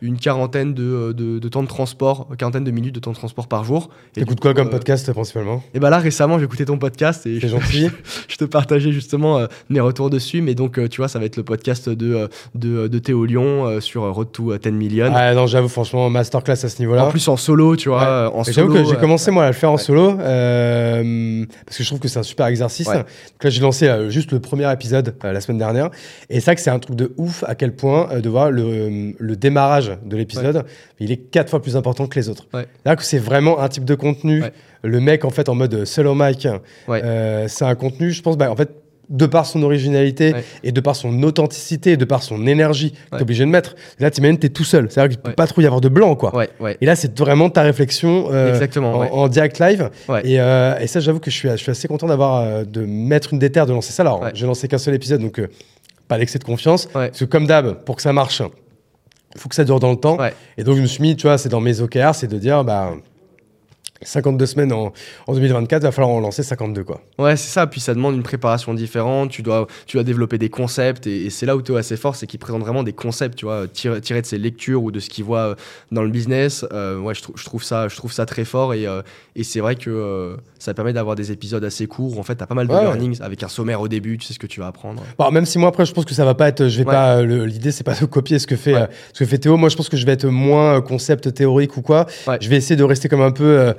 euh, une quarantaine de, de, de temps de transport, quarantaine de minutes de temps de transport par jour. T'écoutes quoi comme euh, podcast principalement? Et bah là récemment j'ai écouté ton podcast et C'est gentil. je te partageais justement euh, mes retours dessus, mais donc euh, tu vois, ça va être le podcast de, euh, de, de Théo Lyon euh, sur euh, Road to euh, 10 Million. Ah non, j'avoue, franchement, masterclass à ce niveau-là. En plus en solo, tu vois, Ouais. euh, en J'avoue que j'ai euh, commencé moi à le faire en Ouais. solo euh, parce que je trouve que c'est un super exercice. Ouais. Donc là j'ai lancé euh, juste le premier épisode euh, la semaine dernière et vrai que c'est un truc de ouf à quel point euh, de voir le, le démarrage de l'épisode, il est quatre fois plus important que les autres. Ouais. Là que c'est vraiment un type de contenu. Ouais. Le mec en fait en mode solo mic, Ouais. euh, c'est un contenu, je pense, bah, en fait de par son originalité Ouais. et de par son authenticité et de par son énergie que Ouais. t'es obligé de mettre. Là, t'imagines, t'es tout seul. C'est-à-dire qu'il peut Ouais. pas trop y avoir de blanc, quoi. Et là, c'est vraiment ta réflexion euh, Exactement, en, direct live. Et, euh, et ça, j'avoue que je suis, je suis assez content d'avoir euh, de mettre une déterre, de lancer ça. Alors, j'ai lancé qu'un seul épisode, donc pas d'excès de confiance. Parce que comme d'hab, pour que ça marche, faut que ça dure dans le temps. Ouais. Et donc, je me suis mis, tu vois, c'est dans mes OKR, c'est de dire, bah, 52 semaines en, en 2024, il va falloir en lancer 52, quoi. Ouais, c'est ça. Puis ça demande une préparation différente. Tu dois, tu dois développer des concepts. Et, et c'est là où Théo est assez fort, c'est qu'il présente vraiment des concepts, tu vois, tirés tirés de ses lectures ou de ce qu'il voit euh, dans le business. Euh, ouais, je, trou- je trouve ça, je trouve ça très fort. Et, euh, et c'est vrai que euh, ça permet d'avoir des épisodes assez courts. où, En fait, t'as pas mal de Ouais, ouais. learnings avec un sommaire au début. Tu sais ce que tu vas apprendre. Bon, même si moi après je pense que ça va pas être, je vais Ouais. pas. L'idée c'est pas de copier ce que fait ce que fait Théo. Moi je pense que je vais être moins concept théorique ou quoi. Je vais essayer de rester comme un peu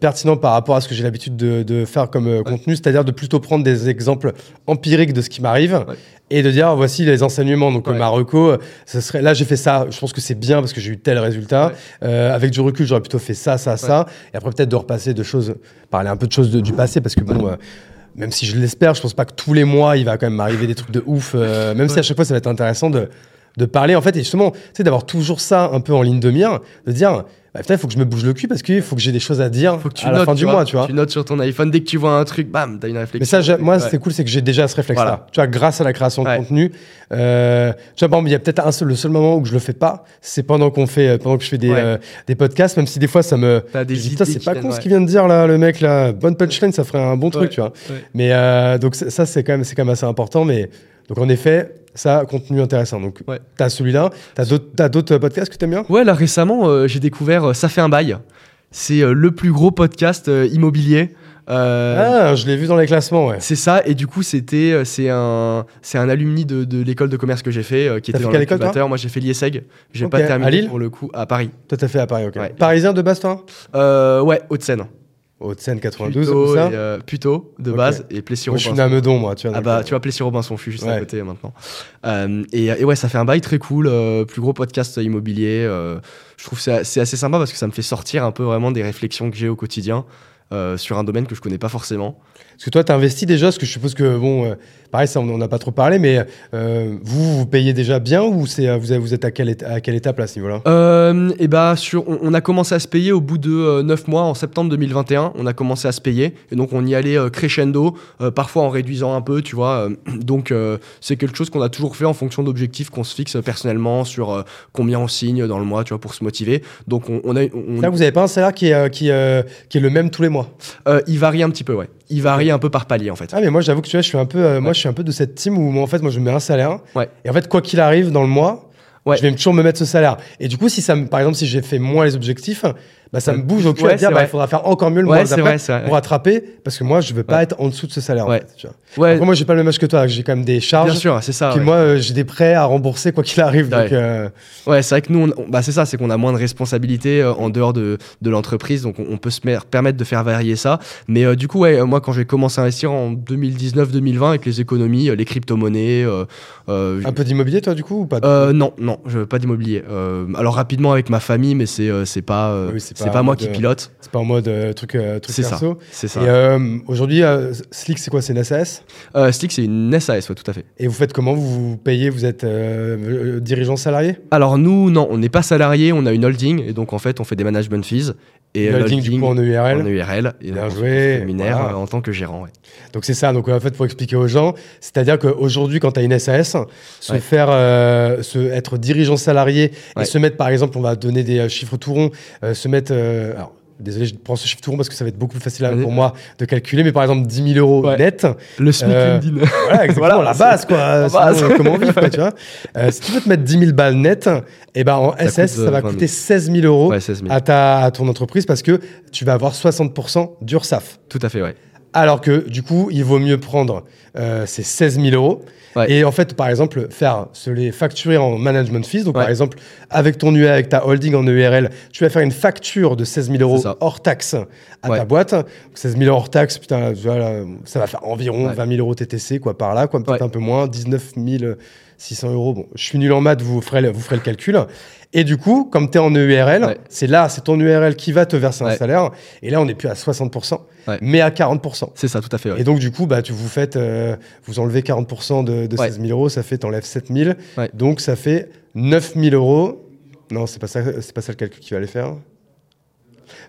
pertinent par rapport à ce que j'ai l'habitude de, de faire comme euh, contenu, c'est-à-dire de plutôt prendre des exemples empiriques de ce qui m'arrive. Ouais. Et de dire voici les enseignements donc euh, Marocco euh, ce serait là j'ai fait ça je pense que c'est bien parce que j'ai eu tel résultat. Euh, avec du recul j'aurais plutôt fait ça ça ça et après peut-être de repasser de choses parler un peu de choses de- du passé parce que bon euh, même si je l'espère, je pense pas que tous les mois il va quand même m'arriver des trucs de ouf. euh, même si à chaque fois ça va être intéressant de, de parler en fait et justement, tu sais, d'avoir toujours ça un peu en ligne de mire, de dire, bah, putain, il faut que je me bouge le cul parce qu'il faut que j'ai des choses à dire Faut que tu à notes la fin du vois. mois, tu vois. Tu notes sur ton iPhone dès que tu vois un truc, bam, t'as une réflexion. Mais ça, moi, Ouais. c'est cool, c'est que j'ai déjà ce réflexe-là. Voilà. Tu vois, grâce à la création de contenu. Euh, tu vois, exemple, il y a peut-être un seul, le seul moment où je le fais pas, c'est pendant qu'on fait, pendant que je fais des, Ouais. euh, des podcasts, même si des fois ça me. T'as des je dis, idées putain, c'est pas con ce qu'il vient de dire là, le mec là. Bonne punchline, ça ferait un bon truc, tu vois. Mais euh, donc ça, c'est quand même, c'est quand même assez important. Mais donc en effet, ça, contenu intéressant. Donc Ouais. t'as celui-là, t'as d'autres, t'as d'autres podcasts que t'aimes bien? Ouais, là récemment, euh, j'ai découvert euh, Ça fait un bail. C'est euh, le plus gros podcast immobilier. Ah, je l'ai vu dans les classements, ouais. C'est ça, et du coup, c'était, c'est un, c'est un alumni de, de l'école de commerce que j'ai fait, qui était fait dans l'incubateur. Moi, j'ai fait l'IESEG. J'ai Ok. pas terminé À Lille pour le coup à Paris. Toi, t'as fait à Paris, ok. Ouais. Parisien de base, toi? Ouais, Haute-Seine. Haute-Seine 92, Plutôt, ou ça et, euh, plutôt de base, et Plessis Moi, je suis né à. Meudon, moi, tu vois. Ah bah, euh, tu vois, Plessis Robinson, je suis juste à côté maintenant. Euh, et, et ouais, ça fait un bail très cool, plus gros podcast immobilier. je trouve que c'est assez sympa parce que ça me fait sortir un peu vraiment des réflexions que j'ai au quotidien sur un domaine que je connais pas forcément. Parce que toi, tu investi déjà, parce que je suppose que, bon, euh, pareil, ça, on n'en a pas trop parlé, mais euh, vous, vous payez déjà bien ou c'est, euh, vous, êtes à quelle, éta- à quelle étape là, à ce niveau-là? Euh, et bah sur, on, on a commencé à se payer au bout de 9 mois, en septembre 2021, on a commencé à se payer. Et donc on y allait crescendo, parfois en réduisant un peu, tu vois. donc c'est quelque chose qu'on a toujours fait en fonction d'objectifs qu'on se fixe personnellement sur combien on signe dans le mois, tu vois, pour se motiver. Donc on, on a, on- Là, vous n'avez pas un salaire qui est, qui, qui est le même tous les mois? Il varie un petit peu, ouais. Il varie un peu par palier en fait. Ah, mais moi, j'avoue que tu vois, je suis un peu, euh, moi, je suis un peu de cette team où, moi, en fait, moi, je me mets un salaire. Ouais. Et en fait, quoi qu'il arrive dans le mois, Ouais. je vais toujours me mettre ce salaire. Et du coup, si ça me, par exemple, si j'ai fait moins les objectifs, bah, ça me bouge au cul Ouais, à dire, bah, il faudra faire encore mieux le Ouais, mois vrai, vrai. pour rattraper, parce que moi, je veux pas être en dessous de ce salaire. en fait, tu vois. Ouais, Après, moi, j'ai pas le même âge que toi, j'ai quand même des charges. bien sûr, c'est ça. Puis moi, euh, j'ai des prêts à rembourser quoi qu'il arrive. Donc, euh, Ouais, c'est vrai que nous, on- on- bah, c'est ça, c'est qu'on a moins de responsabilités euh, en dehors de, de l'entreprise, donc on, on peut se permettre de faire varier ça. Mais du coup, ouais, moi, quand j'ai commencé à investir en 2019-2020 avec les économies, les crypto-monnaies, un peu d'immobilier, toi, du coup, ou pas non, non, je veux pas d'immobilier. Alors rapidement avec ma famille, mais c'est c'est pas, Oui, c'est pas moi qui euh, pilote. C'est pas en mode euh, truc, euh, truc C'est ça. perso. C'est ça. Et aujourd'hui, Slick, c'est quoi C'est une SAS Slick, c'est une SAS, ouais, tout à fait. Et vous faites comment? Vous vous payez Vous êtes dirigeant salarié? Alors nous, non, on n'est pas salarié, on a une holding, et donc en fait, on fait des management fees. Et Une euh, holding, du coup, en EURL. en EURL, et Bien joué, voilà. euh, en tant que gérant. ouais. Donc c'est ça. Donc en fait, pour expliquer aux gens, c'est-à-dire qu'aujourd'hui, quand tu as une SAS, se Ouais. faire, euh, se, être dirigeant salarié Ouais. et se mettre, par exemple, on va donner des chiffres tout ronds, euh, se mettre. euh, alors, Désolé, je prends ce chiffre tout rond parce que ça va être beaucoup plus facile à- pour moi de calculer, mais par exemple 10 000 euros Ouais. net, Le SMIC Euh. Voilà, exactement, Voilà, la base, quoi. la Sinon, base. euh, comment vivre, quoi, tu vois. Euh, si tu veux te mettre 10 000 balles net, et ben en Ça SS, coûte, ça va euh, 20 000. coûter 16 000 euros Ouais, 16 000. à, ta, à ton entreprise parce que tu vas avoir 60% d'URSAF. Tout à fait, ouais. Alors que du coup, il vaut mieux prendre euh, ces 16 000 euros Ouais. et en fait, par exemple, faire se les facturer en management fees. Donc, Ouais. par exemple, avec ton UE, avec ta holding en EURL, tu vas faire une facture de 16 000 euros hors taxe à Ouais. ta boîte. Donc, 16 000 euros hors taxe, putain, ça va faire environ Ouais. 20 000 euros TTC, quoi, par là, quoi, peut-être un peu moins, 19 600 euros. Bon, je suis nul en maths, vous ferez le, vous ferez le calcul. Et du coup, comme tu es en EURL, c'est là, c'est ton URL qui va te verser un salaire. Et là, on n'est plus à 60%, Ouais. mais à 40%. C'est ça, tout à fait. ouais. Et donc, du coup, bah, tu vous faites, euh, vous enlevez 40% de, de Ouais. 16 000 euros, ça fait, t'enlèves 7 000. Ouais. Donc, ça fait 9 000 euros. Non, c'est pas ça, c'est pas ça le calcul qu'il aller faire.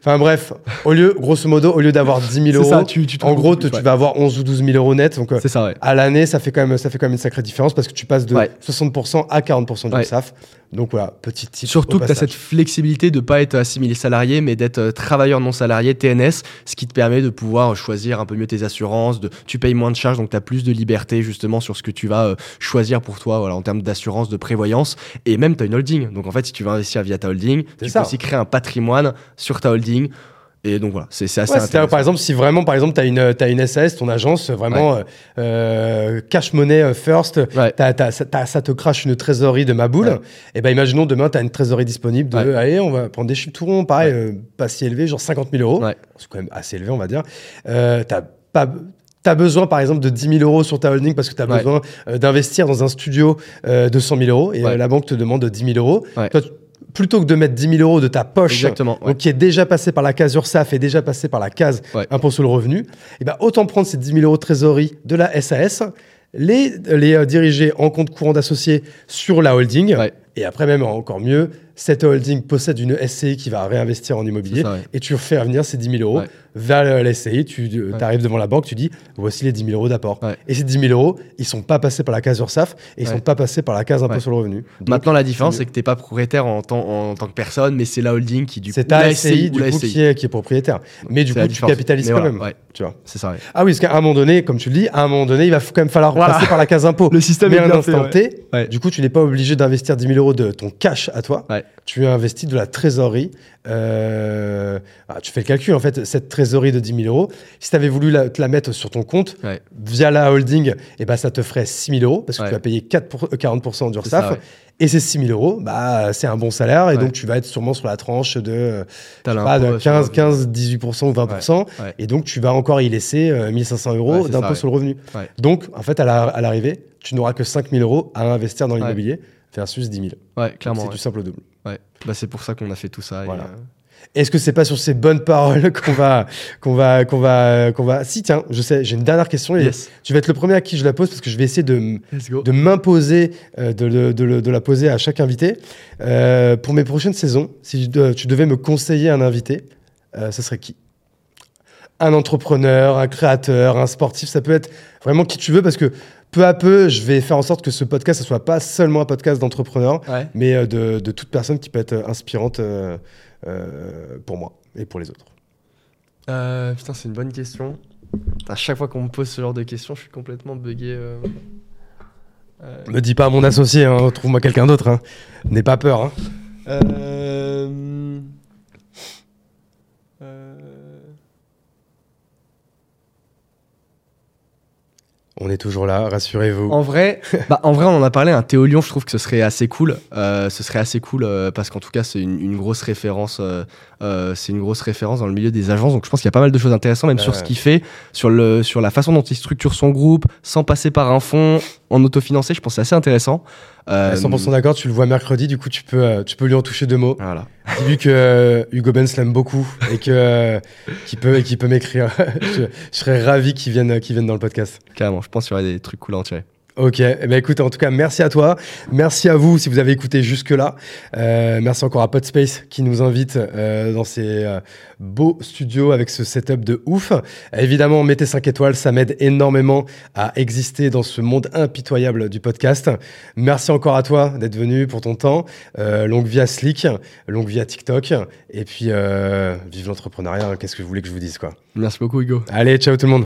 Enfin bref, au lieu, grosso modo, au lieu d'avoir 10 000 C'est euros, ça, tu, en gros, tu ouais. vas avoir 11 ou 12 000 euros net. Donc, euh, ça, ouais. à l'année, ça fait quand même, ça fait quand même une sacrée différence parce que tu passes de Ouais. 60% à 40% du. SAF. Donc voilà, petit tip. Surtout que tu as cette flexibilité de pas être assimilé salarié, mais d'être euh, travailleur non salarié, TNS, ce qui te permet de pouvoir choisir un peu mieux tes assurances, de, tu payes moins de charges, donc tu as plus de liberté justement sur ce que tu vas euh, choisir pour toi voilà, en termes d'assurance, de prévoyance, et même tu as une holding. Donc en fait, si tu veux investir via ta holding, tu ça. peux aussi créer un patrimoine sur ta holding. Et donc voilà, c'est assez Ouais, intéressant. par exemple, si vraiment, par exemple, tu as une, as une SAS, ton agence, vraiment euh, euh, cash money euh, first, Ouais. t'as- t'as- ça- te crache une trésorerie de ma boule, et ben imaginons demain, tu as une trésorerie disponible de, allez, on va prendre des chiffres pareil, euh, pas si élevé, genre 50 000 euros. C'est quand même assez élevé, on va dire. Euh, t'as pas. T'as besoin, par exemple, de 10 000 euros sur ta holding parce que tu as Ouais. besoin euh, d'investir dans un studio euh, de 100 000 euros et Ouais. euh, la banque te demande 10 000 euros. Ouais. Toi, plutôt que de mettre 10 000 euros de ta poche, Exactement. ouais. donc qui est déjà passé par la case URSAF et déjà passé par la case Ouais. impôt sur le revenu, et ben autant prendre ces 10 000 euros de trésorerie de la SAS, les, les euh, diriger en compte courant d'associés sur la holding, Ouais. et après même encore mieux, cette holding possède une SCI qui va réinvestir en immobilier, ça, ouais. et tu refais revenir ces 10 000 euros Ouais. Vers le- la SCI, tu arrives devant la banque, tu dis voici les 10 000 euros d'apport. Ouais. Et ces 10 000 euros, ils sont pas passés par la case URSAF et ils Ouais. sont pas passés par la case impôt sur le revenu. Donc, Maintenant, la différence, c'est que tu n'es pas propriétaire en tant, en tant que personne, mais c'est la holding qui, du coup, c'est ta la SCI, du la coup, SCI. qui est, qui est propriétaire. Mais du coup, tu capitalises Mais quand voilà, même. Tu vois. C'est ça. Ah oui, parce qu'à un moment donné, comme tu le dis, à un moment donné, il va quand même falloir Voilà. passer par la case impôt. Le système Mais est un instant. T, du coup, tu n'es pas obligé d'investir 10 000 euros de ton cash à toi. Tu investis de la trésorerie. Euh, ah, tu fais le calcul, en fait, cette trésorerie de 10 000 euros, si tu avais voulu la- te la mettre sur ton compte Ouais. via la holding, eh ben, ça te ferait 6 000 euros parce que Ouais. tu vas payer 4 pour- euh, 40% C'est d'URSSAF. ça, ouais. Et ces 6 000 euros, bah, c'est un bon salaire. Et donc, tu vas être sûrement sur la tranche de, euh, pas, de l'impôt sur 15, le- 15, 18% ou 20%. Ouais, ouais. Et donc, tu vas encore y laisser euh, 1500 euros d'impôt sur le revenu. Donc, en fait, à la- l'arrivée, tu n'auras que 5000 euros à investir dans l'immobilier versus 10 000. Ouais, clairement. C'est ouais. du simple au double. Ouais. Bah, c'est pour ça qu'on a fait tout ça. et, Voilà. euh, Est-ce que c'est pas sur ces bonnes paroles qu'on va, qu'on va, qu'on va, qu'on va. Si, tiens, je sais, j'ai une dernière question et Yes. tu vas être le premier à qui je la pose parce que je vais essayer de, de m'imposer, euh, de, la poser à chaque invité. Euh, pour mes prochaines saisons, si tu devais me conseiller un invité, euh, ce serait qui? Un entrepreneur, un créateur, un sportif, ça peut être vraiment qui tu veux parce que peu à peu, je vais faire en sorte que ce podcast, ne soit pas seulement un podcast d'entrepreneur, Ouais. mais euh, de, de toute personne qui peut être inspirante euh, euh, pour moi et pour les autres. Euh, putain, c'est une bonne question. À chaque fois qu'on me pose ce genre de questions, je suis complètement bugué. euh. Euh, Me dis pas à mon associé, hein, trouve-moi quelqu'un d'autre. Hein. N'aie pas peur. hein. euh, euh, On est toujours là, rassurez-vous. En vrai, bah, en vrai, on en a parlé. Un Théo Lyon, je trouve que ce serait assez cool. Euh, ce serait assez cool euh, parce qu'en tout cas, c'est une, une grosse référence. euh, c'est une grosse référence dans le milieu des agences. Donc, je pense qu'il y a pas mal de choses intéressantes, même sur ce qu'il fait, sur le, sur la façon dont il structure son groupe, sans passer par un fonds en autofinancé. Je pense que c'est assez intéressant. Euh, 100% d'accord, tu le vois mercredi, du coup tu peux, euh, tu peux lui en toucher deux mots. Voilà. Dis-lui que euh, Hugo Benz l'aime beaucoup et que euh, qu'il peut, et peut m'écrire. je, je serais ravi qu'il vienne, qu'il vienne dans le podcast. Carrément. Je pense qu'il y aurait des trucs cool à en tirer. Ok, eh ben écoute, en tout cas, merci à toi. Merci à vous si vous avez écouté jusque-là. Euh, merci encore à Podspace qui nous invite euh, dans ces euh, beaux studios avec ce setup de ouf. Évidemment, mettez 5 étoiles, ça m'aide énormément à exister dans ce monde impitoyable du podcast. Merci encore à toi d'être venu pour ton temps. Euh, longue vie à Slick, longue vie à TikTok. Et puis, euh, vive l'entrepreneuriat, hein. qu'est-ce que vous voulez que je vous dise quoi Merci beaucoup, Hugo. Allez, ciao tout le monde